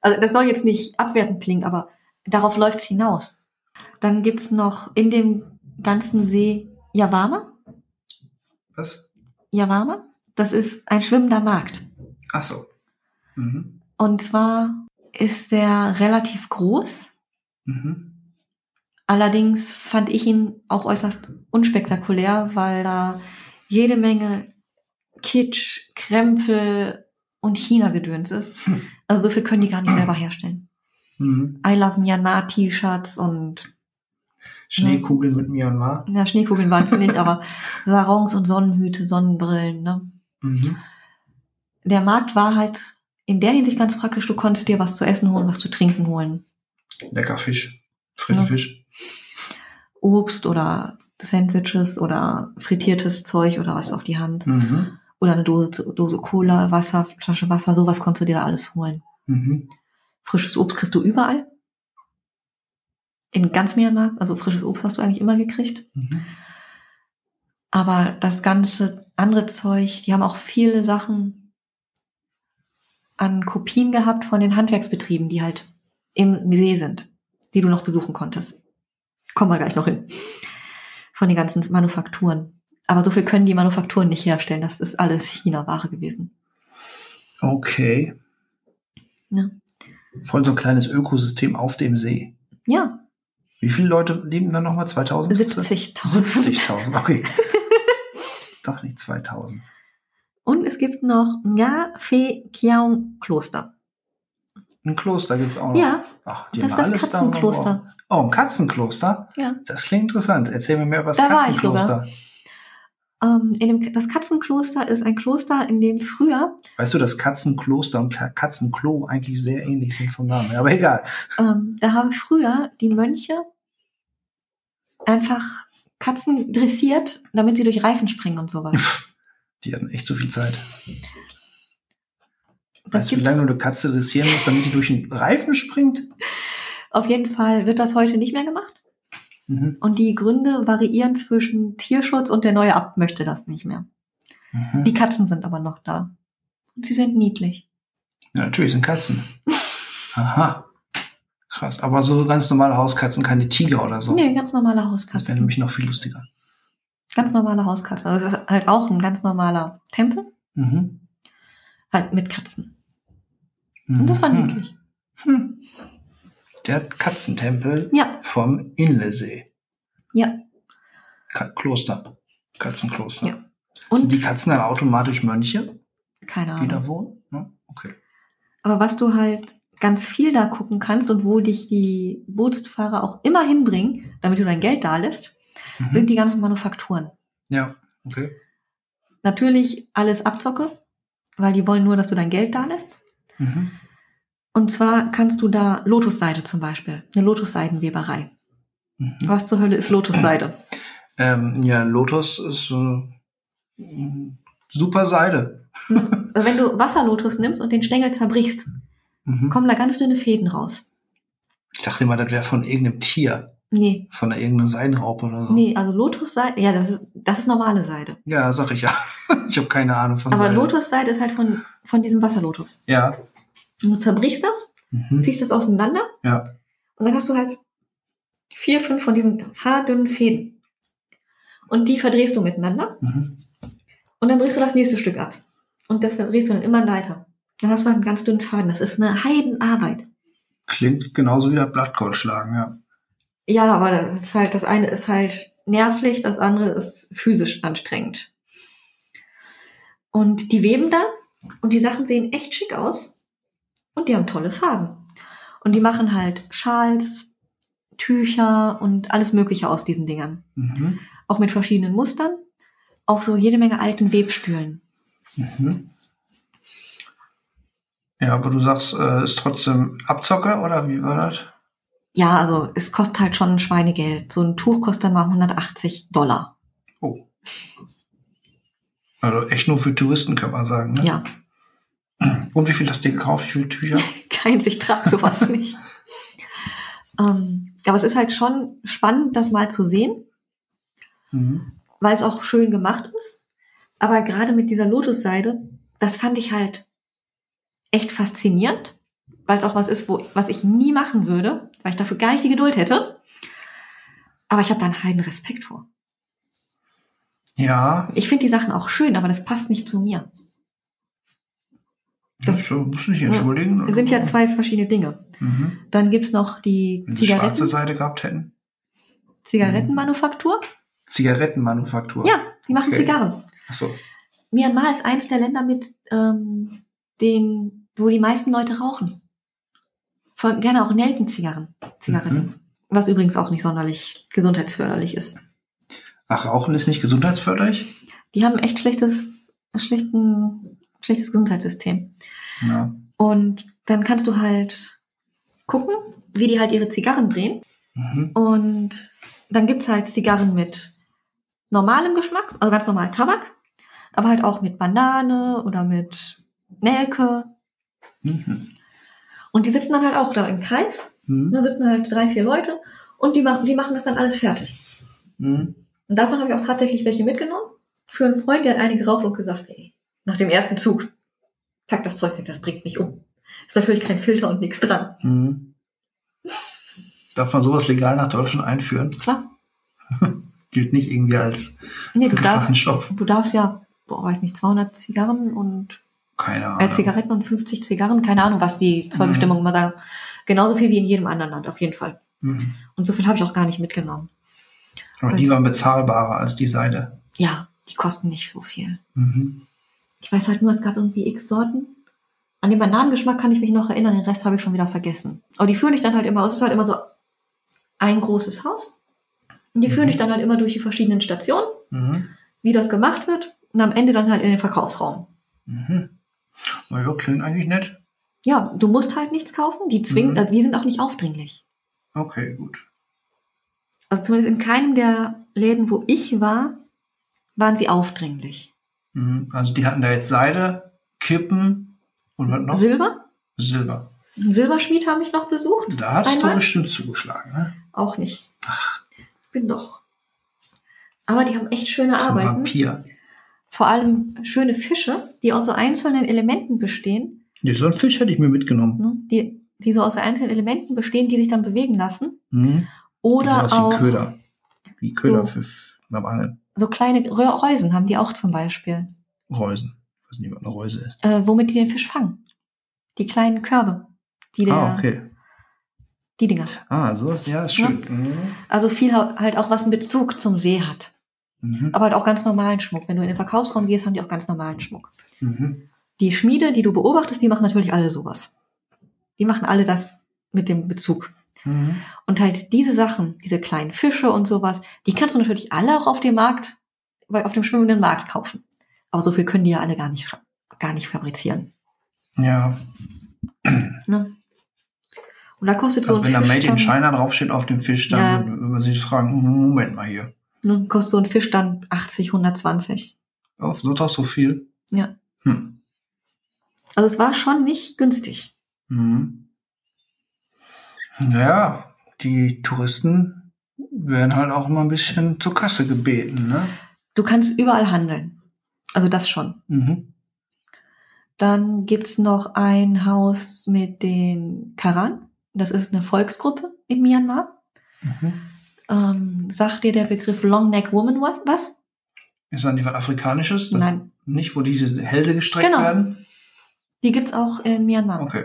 Also das soll jetzt nicht abwertend klingen, aber darauf läuft's hinaus. Dann gibt's noch in dem ganzen See Yavama. Was? Yavama. Das ist ein schwimmender Markt. Ach so. Mhm. Und zwar ist der relativ groß. Mhm. Allerdings fand ich ihn auch äußerst unspektakulär, weil da jede Menge Kitsch, Krempel und China-Gedöns ist. Hm. Also so viel können die gar nicht selber herstellen. Mhm. I Love Myanmar T-Shirts und Schneekugeln mit Myanmar. ja, Schneekugeln waren es nicht, aber Sarongs und Sonnenhüte, Sonnenbrillen. Ne? Mhm. Der Markt war halt in der Hinsicht ganz praktisch. Du konntest dir was zu essen holen, was zu trinken holen. Lecker Fisch. Ja. Fisch. Obst oder Sandwiches oder frittiertes Zeug oder was auf die Hand. Mhm. Oder eine Dose, Dose Cola, Wasser, Flasche Wasser, sowas konntest du dir da alles holen. Mhm. Frisches Obst kriegst du überall. In ganz Myanmar, also frisches Obst hast du eigentlich immer gekriegt. Mhm. Aber das ganze andere Zeug, die haben auch viele Sachen an Kopien gehabt von den Handwerksbetrieben, die halt im See sind, die du noch besuchen konntest. Kommen wir gleich noch hin. Von den ganzen Manufakturen. Aber so viel können die Manufakturen nicht herstellen. Das ist alles China-Ware gewesen. Okay. Ja. Voll so ein kleines Ökosystem auf dem See. Ja, Wie viele Leute leben da nochmal? 2000? 70.000. 70.000, okay. Doch nicht 2000. Und es gibt noch Nga Phe Kiaung Kloster. Ein Kloster gibt's auch noch. Ja, Ach, die das ist das da Katzenkloster. umgebaut. Oh, ein Katzenkloster? Ja. Das klingt interessant. Erzähl mir mehr über das Da war ich Katzenkloster. Ähm, in dem, das Katzenkloster ist ein Kloster, in dem früher, Weißt du, dass Katzenkloster und Ka- Katzenklo eigentlich sehr ähnlich sind vom Namen aber egal. ähm, da haben früher die Mönche einfach Katzen dressiert, damit sie durch Reifen springen und sowas. Die hatten echt so viel Zeit. Das Weißt du, wie lange du eine Katze dressieren musst, damit die durch einen Reifen springt? Auf jeden Fall wird das heute nicht mehr gemacht. Mhm. Und die Gründe variieren zwischen Tierschutz und der neue Abt möchte das nicht mehr. Mhm. Die Katzen sind aber noch da. Und sie sind niedlich. Ja, natürlich sind Katzen. Aha. Krass. Aber so ganz normale Hauskatzen, keine Tiger oder so. Nee, ganz normale das wäre Hauskatzen. nämlich noch viel lustiger. Ganz normale Hauskatzen. Also es ist halt auch ein ganz normaler Tempel, Mhm. halt mit Katzen. Und das war Mhm. niedlich. Hm. Der Katzentempel Ja, vom Inlesee. ja. Ka Kloster. Katzenkloster. Ja. Sind Und die Katzen dann automatisch Mönche, keine die da Ahnung. wohnen? Ja, okay. Aber was du halt ganz viel da gucken kannst und wo dich die Bootsfahrer auch immer hinbringen, damit du dein Geld da lässt, Mhm. sind die ganzen Manufakturen. ja, okay. Natürlich alles Abzocke, weil die wollen nur, dass du dein Geld da lässt. Mhm. Und zwar kannst du da Lotusseide zum Beispiel, eine Lotusseidenweberei. Mhm. Was zur Hölle ist Lotusseide? Ähm, ja, Lotus ist mm, super Seide. Wenn du Wasserlotus nimmst und den Stängel zerbrichst, Mhm. kommen da ganz dünne Fäden raus. Ich dachte immer, das wäre von irgendeinem Tier, Nee, von einer irgendeiner Seidenraupe oder so. nee, also Lotusseide, ja, das ist, das ist normale Seide. Ja, sag ich ja. Ich habe keine Ahnung von Aber Seide. Lotusseide ist halt von, von diesem Wasserlotus. Ja. Du zerbrichst das, Mhm. ziehst das auseinander Ja. und dann hast du halt vier, fünf von diesen haardünnen Fäden. Und die verdrehst du miteinander Mhm. und dann brichst du das nächste Stück ab. Und das verdrehst du dann immer weiter. Dann hast du halt einen ganz dünnen Faden. Das ist eine Heidenarbeit. Klingt genauso wie das Blattgold schlagen, ja. Ja, aber das ist halt, das eine ist halt nervlich, das andere ist physisch anstrengend. Und die weben da und die Sachen sehen echt schick aus und die haben tolle Farben. Und die machen halt Schals, Tücher und alles Mögliche aus diesen Dingern. Mhm. Auch mit verschiedenen Mustern. Auf so jede Menge alten Webstühlen. Mhm. Ja, aber du sagst, äh, ist trotzdem Abzocke oder wie war das? Ja, also es kostet halt schon ein Schweinegeld. So ein Tuch kostet dann mal 180 Dollar. Oh. Also echt nur für Touristen, kann man sagen. Ne? Ja, Und wie viel hast du gekauft? Wie viele Tücher? keins, ich trage sowas nicht. Ähm, aber es ist halt schon spannend, das mal zu sehen, Mhm. weil es auch schön gemacht ist. Aber gerade mit dieser Lotusseide, das fand ich halt echt faszinierend, weil es auch was ist, wo, was ich nie machen würde, weil ich dafür gar nicht die Geduld hätte. Aber ich habe da einen heiden Respekt vor. Ja, Ich finde die Sachen auch schön, aber das passt nicht zu mir. Das- das du nicht entschuldigen. Es sind ja zwei verschiedene Dinge. Mhm. Dann gibt's noch die Wenn sie schwarze Zigaretten, Seite gehabt hätten. Zigarettenmanufaktur. Zigarettenmanufaktur. Ja, die machen Okay. Zigarren. Achso. Myanmar ist eins der Länder mit ähm, den, wo die meisten Leute rauchen. Vor, gerne auch Nelkenzigarren. Zigaretten. Mhm. Was übrigens auch nicht sonderlich gesundheitsförderlich ist. Ach, Rauchen ist nicht gesundheitsförderlich? Die haben echt schlechtes, schlechten, schlechtes Gesundheitssystem. Ja. Und dann kannst du halt gucken, wie die halt ihre Zigarren drehen. Mhm. Und dann gibt's halt Zigarren mit normalem Geschmack, also ganz normal Tabak, aber halt auch mit Banane oder mit Nelke. Mhm. Und die sitzen dann halt auch da im Kreis. Mhm. da sitzen halt drei, vier Leute und die machen, die machen das dann alles fertig. Mhm. Und davon habe ich auch tatsächlich welche mitgenommen. Für einen Freund, der hat eine geraucht und gesagt, ey, nach dem ersten Zug, pack das Zeug weg, das bringt mich um. Ist natürlich kein Filter und nichts dran. Mhm. Darf man sowas legal nach Deutschland einführen? Klar. Gilt nicht irgendwie als Nee, du darfst, Gefahrenstoff. du darfst ja, boah, weiß nicht, 200 Zigarren und Keine Ahnung. äh, Zigaretten und 50 Zigarren, keine Ahnung, was die Zollbestimmungen mal sagen. Genauso viel wie in jedem anderen Land, auf jeden Fall. Mhm. Und so viel habe ich auch gar nicht mitgenommen. Aber die waren bezahlbarer als die Seide. Ja, die kosten nicht so viel. Mhm. Ich weiß halt nur, es gab irgendwie x Sorten. An den Bananengeschmack kann ich mich noch erinnern, den Rest habe ich schon wieder vergessen. Aber die führen dich dann halt immer aus. Es ist halt immer so ein großes Haus. Und die führen Mhm. dich dann halt immer durch die verschiedenen Stationen, Mhm. wie das gemacht wird. Und am Ende dann halt in den Verkaufsraum. Mhm. Na ja, klingt eigentlich nett. Ja, du musst halt nichts kaufen. Die zwingen, Mhm. also die sind auch nicht aufdringlich. Okay, gut. Also zumindest in keinem der Läden, wo ich war, waren sie aufdringlich. Mhm. Also die hatten da jetzt Seide, Kippen und was noch? Silber? Silber. Ein Silberschmied habe ich noch besucht. Da hast Einmal? du bestimmt zugeschlagen, ne? Auch nicht. Bin doch. Aber die haben echt schöne Das ein Arbeiten. Vampir. Vor allem schöne Fische, die aus so einzelnen Elementen bestehen. Nee, so einen Fisch hätte ich mir mitgenommen. Ne? Die, die so aus einzelnen Elementen bestehen, die sich dann bewegen lassen. Mhm. Oder Sowas wie auch Köder. Wie Köder So. für beim Angeln. So kleine Reusen haben die auch zum Beispiel. Reusen. Ich weiß nicht, was eine Reuse ist. Äh, womit die den Fisch fangen. Die kleinen Körbe. Die der, ah, okay. Die Dinger. Ah, sowas, ja, ist schön. Mhm. Also viel halt auch was einen Bezug zum See hat. Mhm. Aber halt auch ganz normalen Schmuck. Wenn du in den Verkaufsraum gehst, haben die auch ganz normalen Schmuck. Mhm. Die Schmiede, die du beobachtest, die machen natürlich alle sowas. Die machen alle das mit dem Bezug. Mhm. Und halt diese Sachen, diese kleinen Fische und sowas, die kannst du natürlich alle auch auf dem Markt, auf dem schwimmenden Markt kaufen. Aber so viel können die ja alle gar nicht, gar nicht fabrizieren. Ja, Ne? Und da kostet so also ein wenn da Fisch Made in China draufsteht auf dem Fisch, dann Ja. würde man sich fragen, Moment mal hier. ne, kostet so ein Fisch dann 80, 120. Oh, so doch so viel? Ja. Hm. Also es war schon nicht günstig. Mhm. Ja, die Touristen werden halt auch immer ein bisschen zur Kasse gebeten, ne? Du kannst überall handeln. Also das schon. Mhm. Dann gibt's noch ein Haus mit den Karan. Das ist eine Volksgruppe in Myanmar. Mhm. Ähm, sagt dir der Begriff Long Neck Woman wa- was? Ist dann die was Afrikanisches? Nein, Nicht, wo diese Hälse gestreckt Genau. werden? die gibt's auch in Myanmar. Okay.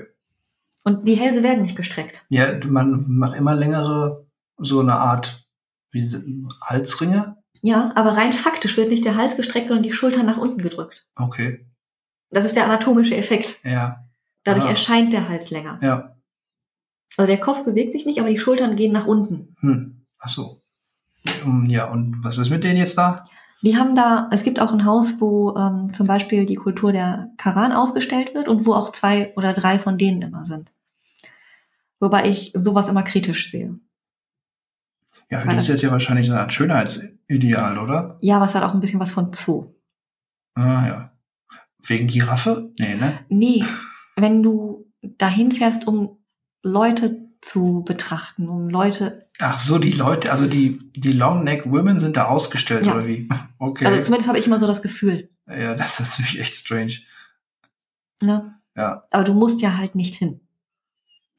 Und die Hälse werden nicht gestreckt. Ja, man macht immer längere, so eine Art, wie Halsringe. Ja, aber rein faktisch wird nicht der Hals gestreckt, sondern die Schultern nach unten gedrückt. Okay. Das ist der anatomische Effekt. Ja, Dadurch Ah. erscheint der Hals länger. ja. Also der Kopf bewegt sich nicht, aber die Schultern gehen nach unten. Hm. Ach so. Ja, und was ist mit denen jetzt da? Die haben da, es gibt auch ein Haus, wo ähm, zum Beispiel die Kultur der Karan ausgestellt wird und wo auch zwei oder drei von denen immer sind. Wobei ich sowas immer kritisch sehe. Ja, für Weil die ist das- jetzt ja wahrscheinlich eine Art Schönheitsideal, oder? Ja, aber es hat auch ein bisschen was von Zoo. Ah, ja. Wegen Giraffe? Nee, ne? Nee, wenn du dahin fährst, um Leute zu betrachten, um Leute, Ach so, die Leute, also die, die Long Neck Women sind da ausgestellt, Ja. oder wie? Okay. also zumindest habe ich immer so das Gefühl. ja, das ist natürlich echt strange. Ne? Ja. Aber du musst ja halt nicht hin.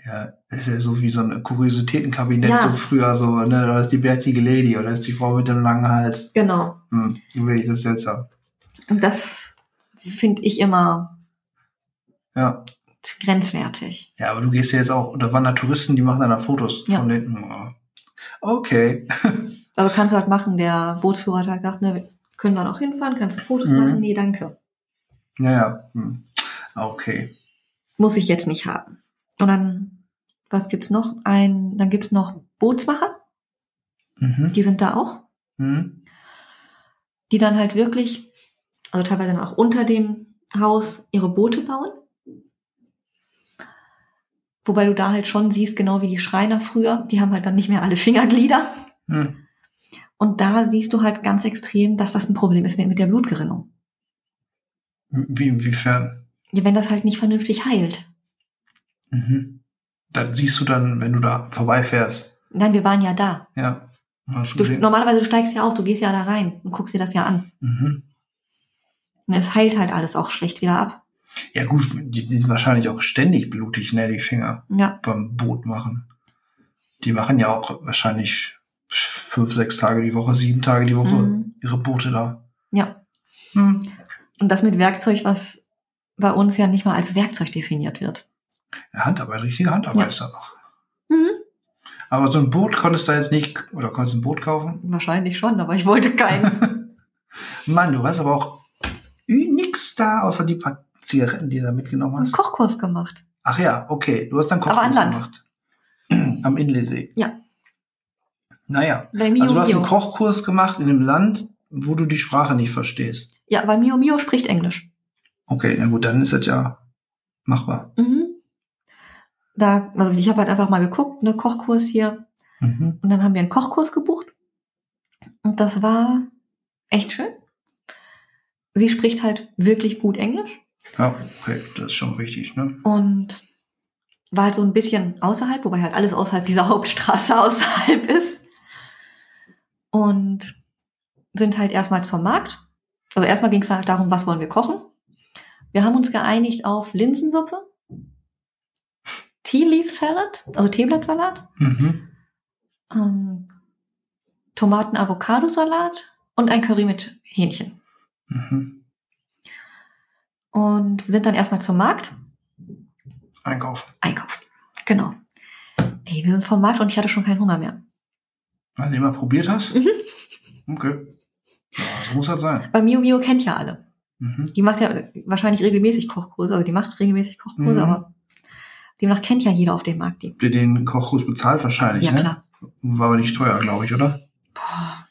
Ja, das ist ja so wie so ein Kuriositätenkabinett, Ja. so früher so, ne, da ist die bärtige Lady oder ist die Frau mit dem langen Hals. Genau. Hm, will ich das seltsam. Und das finde ich immer Ja. Grenzwertig. Ja, aber du gehst ja jetzt auch, da waren da Touristen, die machen dann da Fotos Ja. von denen. Oh. Okay. Also kannst du halt machen, der Bootsführer hat halt gesagt, ne, können wir noch hinfahren, kannst du Fotos Mhm. machen? Nee, danke. Ja, ja. Hm. Okay. Muss ich jetzt nicht haben. Und dann, was gibt's noch? Ein, dann gibt's noch Bootsmacher, Mhm. die sind da auch, Mhm. die dann halt wirklich, also teilweise dann auch unter dem Haus ihre Boote bauen. Wobei du da halt schon siehst, genau wie die Schreiner früher, die haben halt dann nicht mehr alle Fingerglieder. Hm. Und da siehst du halt ganz extrem, dass das ein Problem ist mit der Blutgerinnung. Wie, inwiefern? Ja, wenn das halt nicht vernünftig heilt. Mhm. Das siehst du dann, wenn du da vorbeifährst. Nein, wir waren ja da. Ja. Hast du Du, normalerweise du steigst ja aus, du gehst ja da rein und guckst dir das ja an. Mhm. Und es heilt halt alles auch schlecht wieder ab. Ja gut, die, die sind wahrscheinlich auch ständig blutig, ne, die Finger Ja, beim Boot machen. Die machen ja auch wahrscheinlich fünf, sechs Tage die Woche, sieben Tage die Woche Mhm. ihre Boote da. ja. Hm. Und das mit Werkzeug, was bei uns ja nicht mal als Werkzeug definiert wird. Ja, Handarbeit, richtige Handarbeit Ja. ist das noch. Mhm. Aber so ein Boot konntest du jetzt nicht, oder konntest du ein Boot kaufen? Wahrscheinlich schon, aber ich wollte keins. Mann, du hast aber auch nix da, außer die paar Zigaretten, die du da mitgenommen einen hast. Kochkurs gemacht. Ach ja, okay, du hast dann Aber an Kochkurs Land. gemacht. Am Inlesee. Ja. Naja, Bei Mio also du hast einen Mio. Kochkurs gemacht in einem Land, wo du die Sprache nicht verstehst. Ja, weil Mio Mio spricht Englisch. Okay, na gut, dann ist das ja machbar. Mhm. Da, also ich habe halt einfach mal geguckt, ne, Kochkurs hier. Mhm. Und dann haben wir einen Kochkurs gebucht. Und das war echt schön. Sie spricht halt wirklich gut Englisch Ja, okay, das ist schon richtig, ne? und war halt so ein bisschen außerhalb, wobei halt alles außerhalb dieser Hauptstraße außerhalb ist. Und sind halt erstmal zum Markt. Also erstmal ging es halt darum, was wollen wir kochen. Wir haben uns geeinigt auf Linsensuppe, Tea Leaf Salad, also Teeblattsalat, Mhm. ähm, Tomaten-Avocado-Salat und ein Curry mit Hähnchen. Mhm. Und sind dann erstmal zum Markt Einkaufen. einkaufen. Genau. Ey, wir sind vom Markt und ich hatte schon keinen Hunger mehr. Weil du immer probiert hast? Mhm. Okay. Ja, so muss das sein. Weil Mio Mio kennt ja alle. Mhm. Die macht ja wahrscheinlich regelmäßig Kochkurse, also die macht regelmäßig Kochkurse, Mhm. aber demnach kennt ja jeder auf dem Markt die. Ihr den Kochkurs bezahlt wahrscheinlich, Ja, ne? klar. War aber nicht teuer, glaube ich, oder? Boah,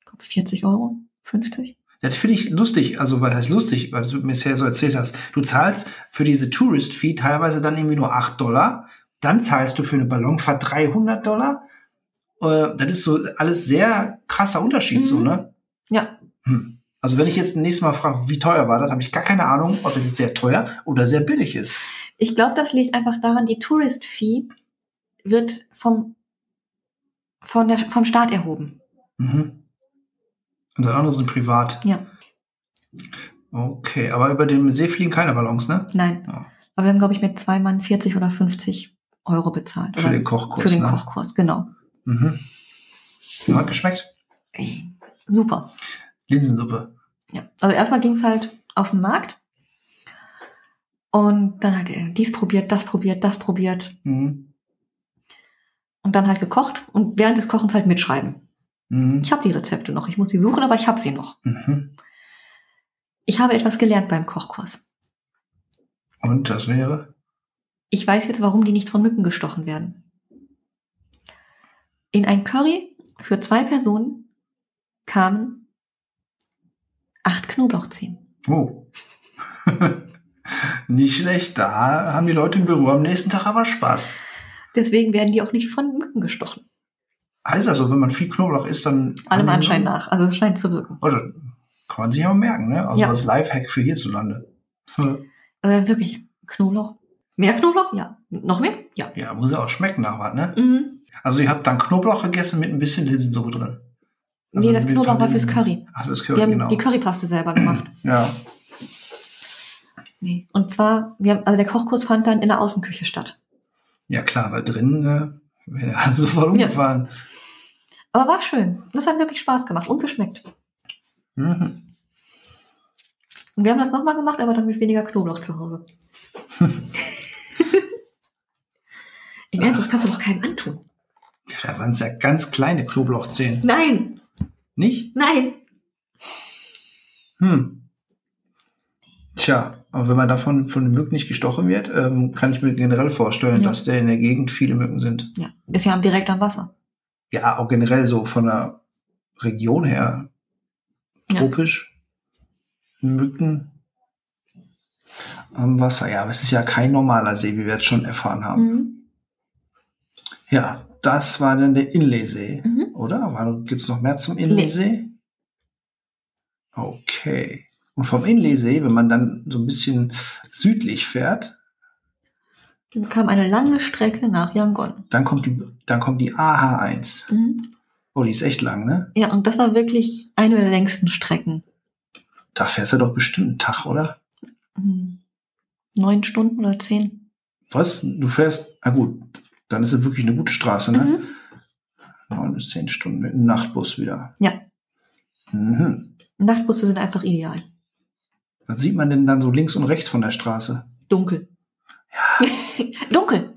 ich glaub 40 Euro, 50. Das finde ich lustig, also weil heißt lustig, weil du mir bisher so erzählt hast. Du zahlst für diese Tourist Fee teilweise dann irgendwie nur 8 Dollar, dann zahlst du für eine Ballonfahrt 300 Dollar. Äh, das ist so alles sehr krasser Unterschied, Mhm. so, ne? Ja, Hm. Also wenn ich jetzt nächstes Mal frage, wie teuer war das, habe ich gar keine Ahnung, ob das jetzt sehr teuer oder sehr billig ist. ich glaube, das liegt einfach daran, die Tourist Fee wird vom, von der, vom Staat erhoben. Mhm. Und das andere sind privat. Ja, Okay, aber über den See fliegen keine Ballons, ne? nein. Ja. Aber wir haben, glaube ich, mit zwei Mann 40 oder 50 Euro bezahlt. Für den Kochkurs. Für den ne? Kochkurs, genau. Mhm. Hat geschmeckt. Ey, super. Linsensuppe. Ja. Also erstmal ging es halt auf den Markt. Und dann hat er dies probiert, das probiert, das probiert. Mhm. Und dann halt gekocht und während des Kochens halt mitschreiben. Mhm. Ich habe die Rezepte noch. Ich muss sie suchen, aber ich habe sie noch. Mhm. Ich habe etwas gelernt beim Kochkurs. Und das wäre? Ich weiß jetzt, warum die nicht von Mücken gestochen werden. In ein Curry für zwei Personen kamen acht Knoblauchzehen. Oh. Nicht schlecht. Da haben die Leute im Büro am nächsten Tag aber Spaß. Deswegen werden die auch nicht von Mücken gestochen. Heißt also, wenn man viel Knoblauch isst, dann. Allem Anschein nach. Also es scheint zu wirken. Oder kann man sich aber merken, ne? Also Ja. das Lifehack für hierzulande. Äh, wirklich Knoblauch. Mehr Knoblauch? Ja. Noch mehr? Ja. Ja, muss ja auch schmecken nach was, ne? Mhm. Also ihr habt dann Knoblauch gegessen mit ein bisschen Linsensuppe drin. Also nee, das Knoblauch war fürs Curry. Ach, das Wir Curry, haben genau. die Currypaste selber gemacht. Ja. Nee. Und zwar, wir haben, also der Kochkurs fand dann in der Außenküche statt. ja, klar, weil drin äh, wäre ja sofort umgefallen. Aber war schön. Das hat wirklich Spaß gemacht und geschmeckt. Mhm. Und wir haben das nochmal gemacht, aber dann mit weniger Knoblauch zu Hause. Im Ernst, das kannst du doch keinem antun. Ja, da waren es ja ganz kleine Knoblauchzehen. Nein, Nicht? nein. Hm. Tja, aber wenn man davon von den Mücken nicht gestochen wird, ähm, kann ich mir generell vorstellen, Ja. dass da in der Gegend viele Mücken sind. Ja, ist ja direkt am Wasser. Ja, auch generell so von der Region her. Ja. Tropisch. Mücken am Wasser. Ja, aber es ist ja kein normaler See, wie wir jetzt schon erfahren haben. Mhm. Ja, das war dann der Inleysee, Mhm. oder? Gibt es noch mehr zum Inleysee? Okay. Und vom Inleysee, wenn man dann so ein bisschen südlich fährt, Dann kam eine lange Strecke nach Yangon. dann kommt die, dann kommt die AH1. Mhm. Oh, die ist echt lang, ne? Ja, und das war wirklich eine der längsten Strecken. Da fährst du doch bestimmt einen Tag, oder? Mhm. Neun Stunden oder zehn. Was? Du fährst, ah gut, dann ist es wirklich eine gute Straße, ne? Mhm. Neun bis zehn Stunden mit einem Nachtbus wieder. Ja. Mhm. Nachtbusse sind einfach ideal. Was sieht man denn dann so links und rechts von der Straße? Dunkel. Dunkel.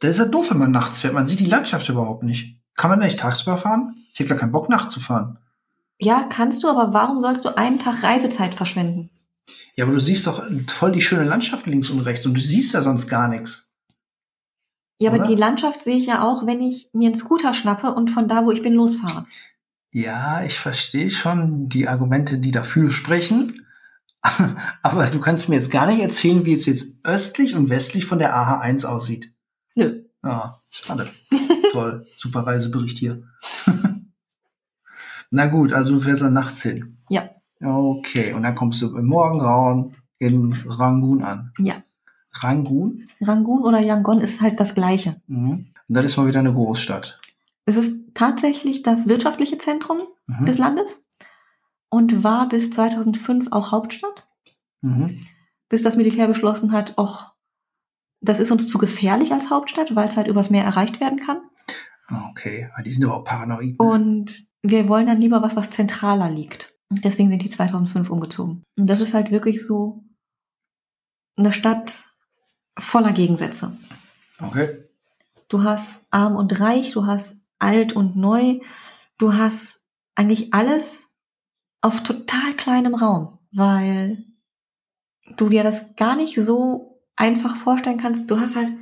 Das ist ja doof, wenn man nachts fährt. Man sieht die Landschaft überhaupt nicht. Kann man da nicht tagsüber fahren? Ich hätte gar keinen Bock, nachts zu fahren. Ja, kannst du, aber warum sollst du einen Tag Reisezeit verschwenden? Ja, aber du siehst doch voll die schöne Landschaft links und rechts und du siehst ja sonst gar nichts. Ja, aber Oder? die Landschaft sehe ich ja auch, wenn ich mir einen Scooter schnappe und von da, wo ich bin, losfahre. Ja, ich verstehe schon die Argumente, die dafür sprechen. Aber du kannst mir jetzt gar nicht erzählen, wie es jetzt östlich und westlich von der AH1 aussieht. Nö. Ah, schade. Toll, super Reisebericht hier. Na gut, also du fährst dann nachts hin. Ja. Okay, und dann kommst du im Morgengrauen in Rangoon an. Ja. Rangoon? Rangoon oder Yangon ist halt das Gleiche. Mhm. Und dann ist mal wieder eine Großstadt. Es ist tatsächlich das wirtschaftliche Zentrum Mhm. des Landes und war bis 2005 auch Hauptstadt, Mhm. bis das Militär beschlossen hat, auch das ist uns zu gefährlich als Hauptstadt, weil es halt übers Meer erreicht werden kann. Ah, Okay, Ah, die sind aber auch paranoid. ne? Und wir wollen dann lieber was, was zentraler liegt. Deswegen sind die 2005 umgezogen. Und das ist halt wirklich so eine Stadt voller Gegensätze. Okay. Du hast arm und reich, du hast alt und neu, du hast eigentlich alles auf total kleinem Raum, weil du dir das gar nicht so einfach vorstellen kannst. Du hast halt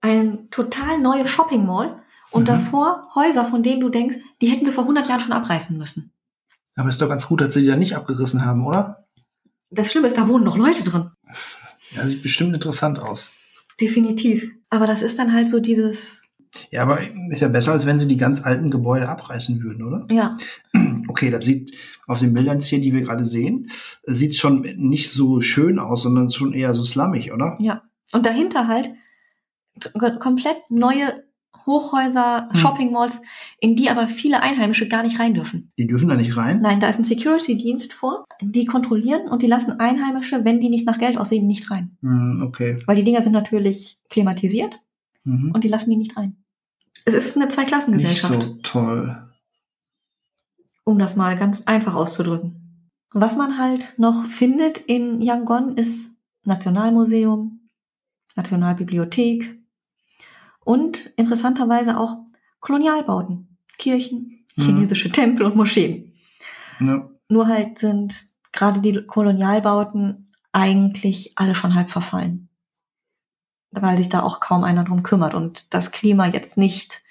eine total neue Shopping Mall und Mhm. davor Häuser, von denen du denkst, die hätten sie vor 100 Jahren schon abreißen müssen. Aber ist doch ganz gut, dass sie die da nicht abgerissen haben, oder? Das Schlimme ist, da wohnen noch Leute drin. Ja, sieht bestimmt interessant aus. Definitiv. Aber das ist dann halt so dieses, Ja, aber ist ja besser, als wenn sie die ganz alten Gebäude abreißen würden, oder? ja, Okay, das sieht auf den Bildern hier, die wir gerade sehen, sieht schon nicht so schön aus, sondern schon eher so slummig, oder? Ja. Und dahinter halt komplett neue Hochhäuser, Hm. Shopping Malls, in die aber viele Einheimische gar nicht rein dürfen. Die dürfen da nicht rein. Nein, da ist ein Security-Dienst vor, die kontrollieren und die lassen Einheimische, wenn die nicht nach Geld aussehen, nicht rein. Hm, okay. Weil die Dinger sind natürlich klimatisiert Mhm. und die lassen die nicht rein. Es ist eine Nicht Zweiklassengesellschaft, so toll. um das mal ganz einfach auszudrücken. Was man halt noch findet in Yangon ist Nationalmuseum, Nationalbibliothek und interessanterweise auch Kolonialbauten, Kirchen, Mhm. chinesische Tempel und Moscheen. Ja. Nur halt sind gerade die Kolonialbauten eigentlich alle schon halb verfallen. Weil sich da auch kaum einer drum kümmert und das Klima jetzt nicht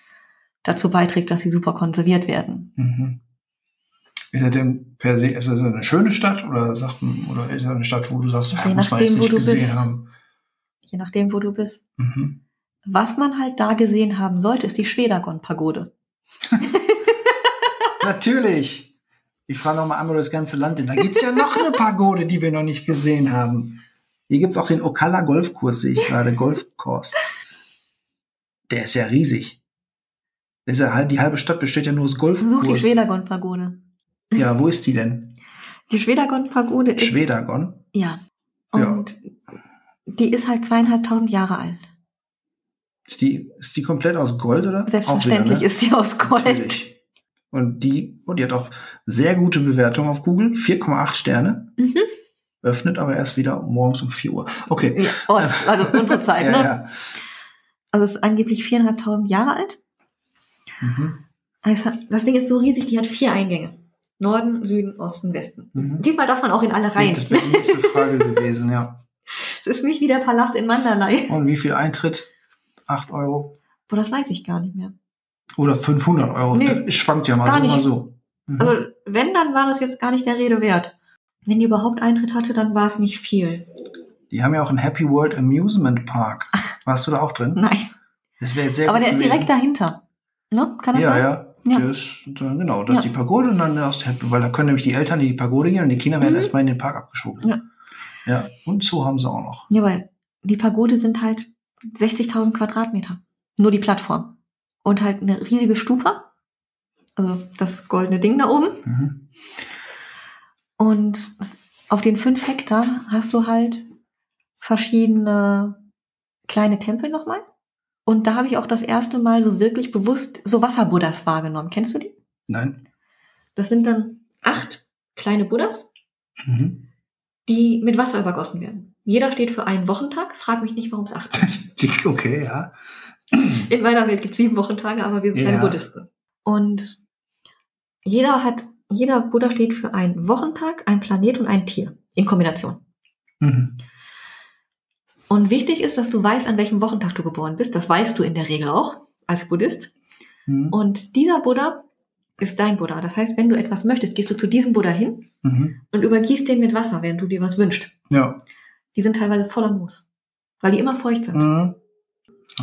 dazu beiträgt, dass sie super konserviert werden. Mhm. Ist das denn per se, ist das eine schöne Stadt oder sagt oder ist das eine Stadt, wo du sagst, Je ah, muss nachdem, wo du gesehen bist. haben? Je nachdem, wo du bist. Mhm. Was man halt da gesehen haben sollte, ist die Schwedagon-Pagode. Natürlich. Ich frage noch mal einmal das ganze Land, denn da gibt's ja noch eine Pagode, die wir noch nicht gesehen haben. Hier gibt's auch den Ocala Golfkurs, sehe ich gerade, Golfkurs. Der ist ja riesig. Ist ja halt, die halbe Stadt besteht ja nur aus Such die Golfkurs. Schwedagon-Pagode. Ja, wo ist die denn? Die Schwedagon-Pagode ist... Schwedagon. Ja. Ja. Und die ist halt zweieinhalbtausend Jahre alt. Ist die, ist die komplett aus Gold oder? Selbstverständlich wieder, ne? ist sie aus Gold. Natürlich. Und die, und die hat auch sehr gute Bewertung auf Google, 4,8 Sterne. Mhm. Öffnet aber erst wieder morgens um 4 Uhr. Okay. Ja, oh, also unsere Zeit, ja, ne? ja. Also es ist angeblich viereinhalbtausend Jahre alt. Mhm. Hat, das Ding ist so riesig, die hat vier Eingänge. Norden, Süden, Osten, Westen. Mhm. Diesmal darf man auch in alle rein. Das wäre die nächste Frage gewesen, ja. Es ist nicht wie der Palast in Mandalay. Und wie viel Eintritt? 8 Euro? Boah, das weiß ich gar nicht mehr. Oder 500 Euro? Nee, schwankt ja mal gar so, mal nicht. so. Mhm. Also wenn, dann war das jetzt gar nicht der Rede wert. Wenn die überhaupt Eintritt hatte, dann war es nicht viel. Die haben ja auch einen Happy World Amusement Park. Warst du da auch drin? Nein. Das wäre sehr Aber der ist gewesen. direkt dahinter. Ne? Kann das ja, sein? ja, Ja. Das, da- genau, das Ja. ist die Pagode und dann das Happy, weil da können nämlich die Eltern in die Pagode gehen und die Kinder werden Mhm. erstmal in den Park abgeschoben. Ja. Ja, und so haben sie auch noch. Ja, weil die Pagode sind halt 60.000 Quadratmeter. Nur die Plattform. Und halt eine riesige Stupa. Also das goldene Ding da oben. Mhm. Und auf den fünf Hektar hast du halt verschiedene kleine Tempel nochmal. Und da habe ich auch das erste Mal so wirklich bewusst so Wasserbuddhas wahrgenommen. Kennst du die? Nein. Das sind dann acht kleine Buddhas, Mhm. die mit Wasser übergossen werden. Jeder steht für einen Wochentag. Frag mich nicht, warum es acht sind. Okay, ja. In meiner Welt gibt es sieben Wochentage, aber wir sind keine Ja. Buddhisten. Und jeder hat, jeder Buddha steht für einen Wochentag, einen Planet und ein Tier in Kombination. Mhm. Und wichtig ist, dass du weißt, an welchem Wochentag du geboren bist. Das weißt du in der Regel auch als Buddhist. Mhm. Und dieser Buddha ist dein Buddha. Das heißt, wenn du etwas möchtest, gehst du zu diesem Buddha hin Mhm. und übergießt den mit Wasser, während du dir was wünschst. Ja. Die sind teilweise voller Moos, weil die immer feucht sind. Mhm.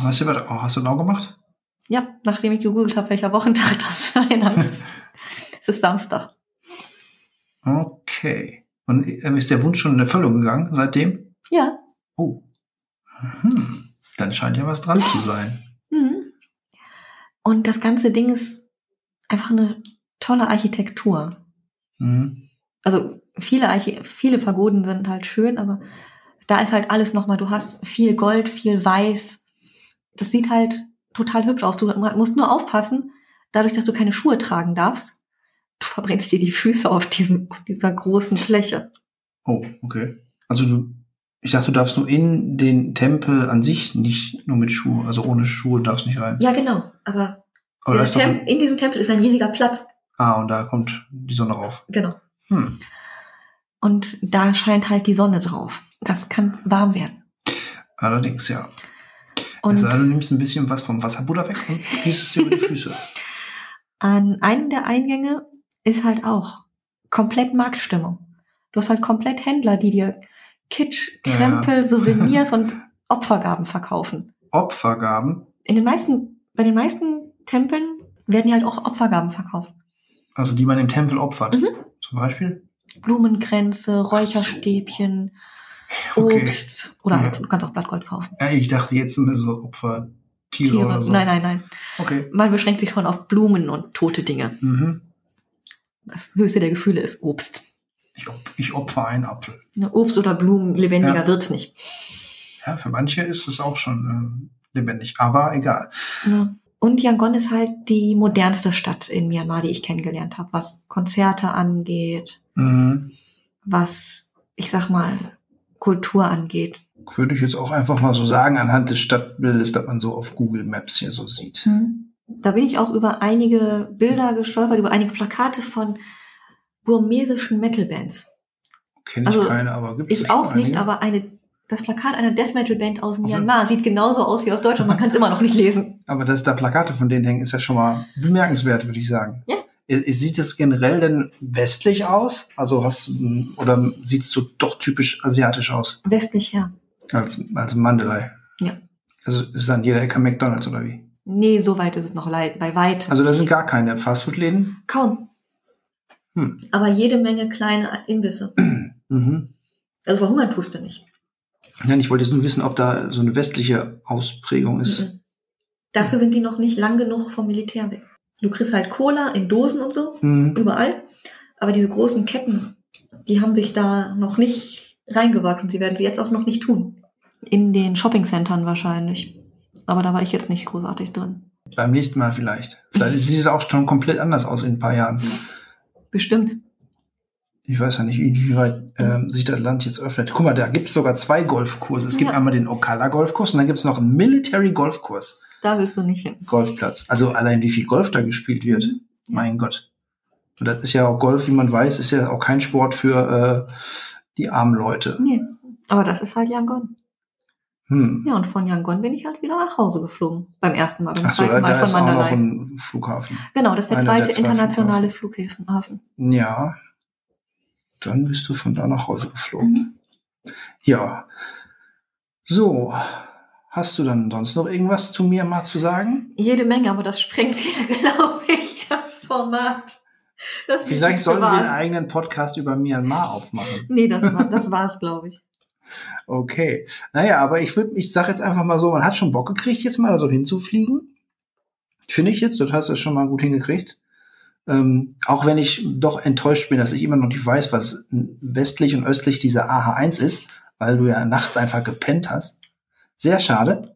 Hast du, oh, hast du noch gemacht? Ja, nachdem ich gegoogelt habe, welcher Wochentag das sein ist. es ist Samstag. Okay. Und ähm, ist der Wunsch schon in Erfüllung gegangen seitdem? Ja. Oh. Hm. Dann scheint ja was dran zu sein. Mhm. Und das ganze Ding ist einfach eine tolle Architektur. Mhm. Also viele, Archi viele Pagoden sind halt schön, aber da ist halt alles nochmal, du hast viel Gold, viel Weiß. Das sieht halt total hübsch aus. Du musst nur aufpassen, dadurch, dass du keine Schuhe tragen darfst, du verbrennst dir die Füße auf, diesem, auf dieser großen Fläche. Oh, okay. Also du, ich dachte, du darfst nur in den Tempel an sich nicht nur mit Schuhe, also ohne Schuhe darfst du nicht rein. Ja, genau. Aber Tem ein, in diesem Tempel ist ein riesiger Platz. ah, und da kommt die Sonne rauf. Genau. Hm. Und da scheint halt die Sonne drauf. Das kann warm werden. Allerdings, ja. Und denn, du nimmst ein bisschen was vom Wasserbuddha weg und gießt es dir über die Füße. an einem der Eingänge ist halt auch komplett Marktstimmung. Du hast halt komplett Händler, die dir Kitsch, Ja, ja. Krempel, Souvenirs und Opfergaben verkaufen. Opfergaben, In den meisten, bei den meisten Tempeln werden ja halt auch Opfergaben verkauft. also die man im Tempel opfert. Mhm. Zum Beispiel. Blumenkränze, Räucherstäbchen, Okay. Obst oder Ja. halt, du kannst auch Blattgold kaufen. Ja, ich dachte jetzt immer so Opfertiere Tiere. oder so. Nein, nein, nein. Okay. Man beschränkt sich schon auf Blumen und tote Dinge. Mhm. Das höchste der Gefühle ist Obst. Ich, ich opfer einen Apfel. Ne, Obst oder Blumen, lebendiger Ja. wird's nicht. Ja, für manche ist es auch schon ähm, lebendig, aber egal. Ne? Und Yangon ist halt die modernste Stadt in Myanmar, die ich kennengelernt habe, was Konzerte angeht, Mhm. was, ich sag mal, Kultur angeht. Würde ich jetzt auch einfach mal so sagen, anhand des Stadtbildes, das man so auf Google Maps hier so sieht. Da bin ich auch über einige Bilder gestolpert, über einige Plakate von burmesischen Metal-Bands. Kenne ich Also, keine, aber gibt es Ich auch nicht, aber eine, das Plakat einer Death Metal Band aus Auf- Myanmar sieht genauso aus wie aus Deutschland. Man kann es immer noch nicht lesen. Aber dass da Plakate von denen hängen, ist ja schon mal bemerkenswert, würde ich sagen. Ja. Sieht es generell denn westlich aus? Also hast oder sieht es so doch typisch asiatisch aus? Westlich her. Als, als Mandalay? Ja. Also ist an jeder Ecke McDonalds oder wie? Nee, so weit ist es noch leid, bei weitem. Also da sind gar keine Fastfood-Läden? Kaum. Hm. Aber jede Menge kleine Imbisse. Mhm. Also verhungern tust du nicht. Nein, ich wollte jetzt nur wissen, ob da so eine westliche Ausprägung ist. Mhm. Dafür sind die noch nicht lang genug vom Militär weg. Du kriegst halt Cola in Dosen und so, Mhm. überall. Aber diese großen Ketten, die haben sich da noch nicht reingewagt und sie werden sie jetzt auch noch nicht tun. In den Shoppingcentern wahrscheinlich. Aber da war ich jetzt nicht großartig drin. Beim nächsten Mal vielleicht. Vielleicht sieht es auch schon komplett anders aus in ein paar Jahren. Bestimmt. Ich weiß ja nicht, inwieweit ähm, sich das Land jetzt öffnet. Guck mal, da gibt es sogar zwei Golfkurse. Es gibt Ja. einmal den Ocala-Golfkurs und dann gibt es noch einen Military-Golfkurs. Da willst du nicht hin. Golfplatz. Also allein wie viel Golf da gespielt wird. Mhm. Mein Gott. Und das ist ja auch Golf, wie man weiß, ist ja auch kein Sport für äh, die armen Leute. Nee. Aber das ist halt Yangon. Hm. Ja, und von Yangon bin ich halt wieder nach Hause geflogen. Beim ersten Mal, beim Ach so, zweiten Mal da von ist Mandalay. ein Flughafen. Genau, das ist der einer der zweite zwei internationale Flughäfen. Ja. Dann bist du von da nach Hause geflogen. Ja. So. Hast du dann sonst noch irgendwas zu mir mal zu sagen? Jede Menge, aber das sprengt ja, glaube ich, das Format. Das Vielleicht sollten wir einen eigenen Podcast über Myanmar aufmachen. Nee, das war das war's, glaube ich. Okay. Naja, aber ich würde, ich sag jetzt einfach mal so, man hat schon Bock gekriegt, jetzt mal da so hinzufliegen. Finde ich jetzt, das hast du schon mal gut hingekriegt. Ähm, auch wenn ich doch enttäuscht bin, dass ich immer noch nicht weiß, was westlich und östlich dieser AH1 ist, weil du ja nachts einfach gepennt hast. Sehr schade.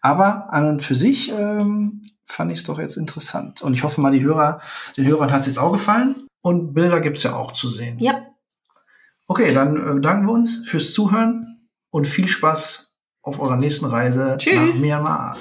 Aber an und für sich ähm, fand ich es doch jetzt interessant. Und ich hoffe mal, die Hörer, den Hörern hat es jetzt auch gefallen. Und Bilder gibt's ja auch zu sehen. Ja, Okay, dann äh, bedanken wir uns fürs Zuhören und viel Spaß auf eurer nächsten Reise Tschüss. nach Myanmar.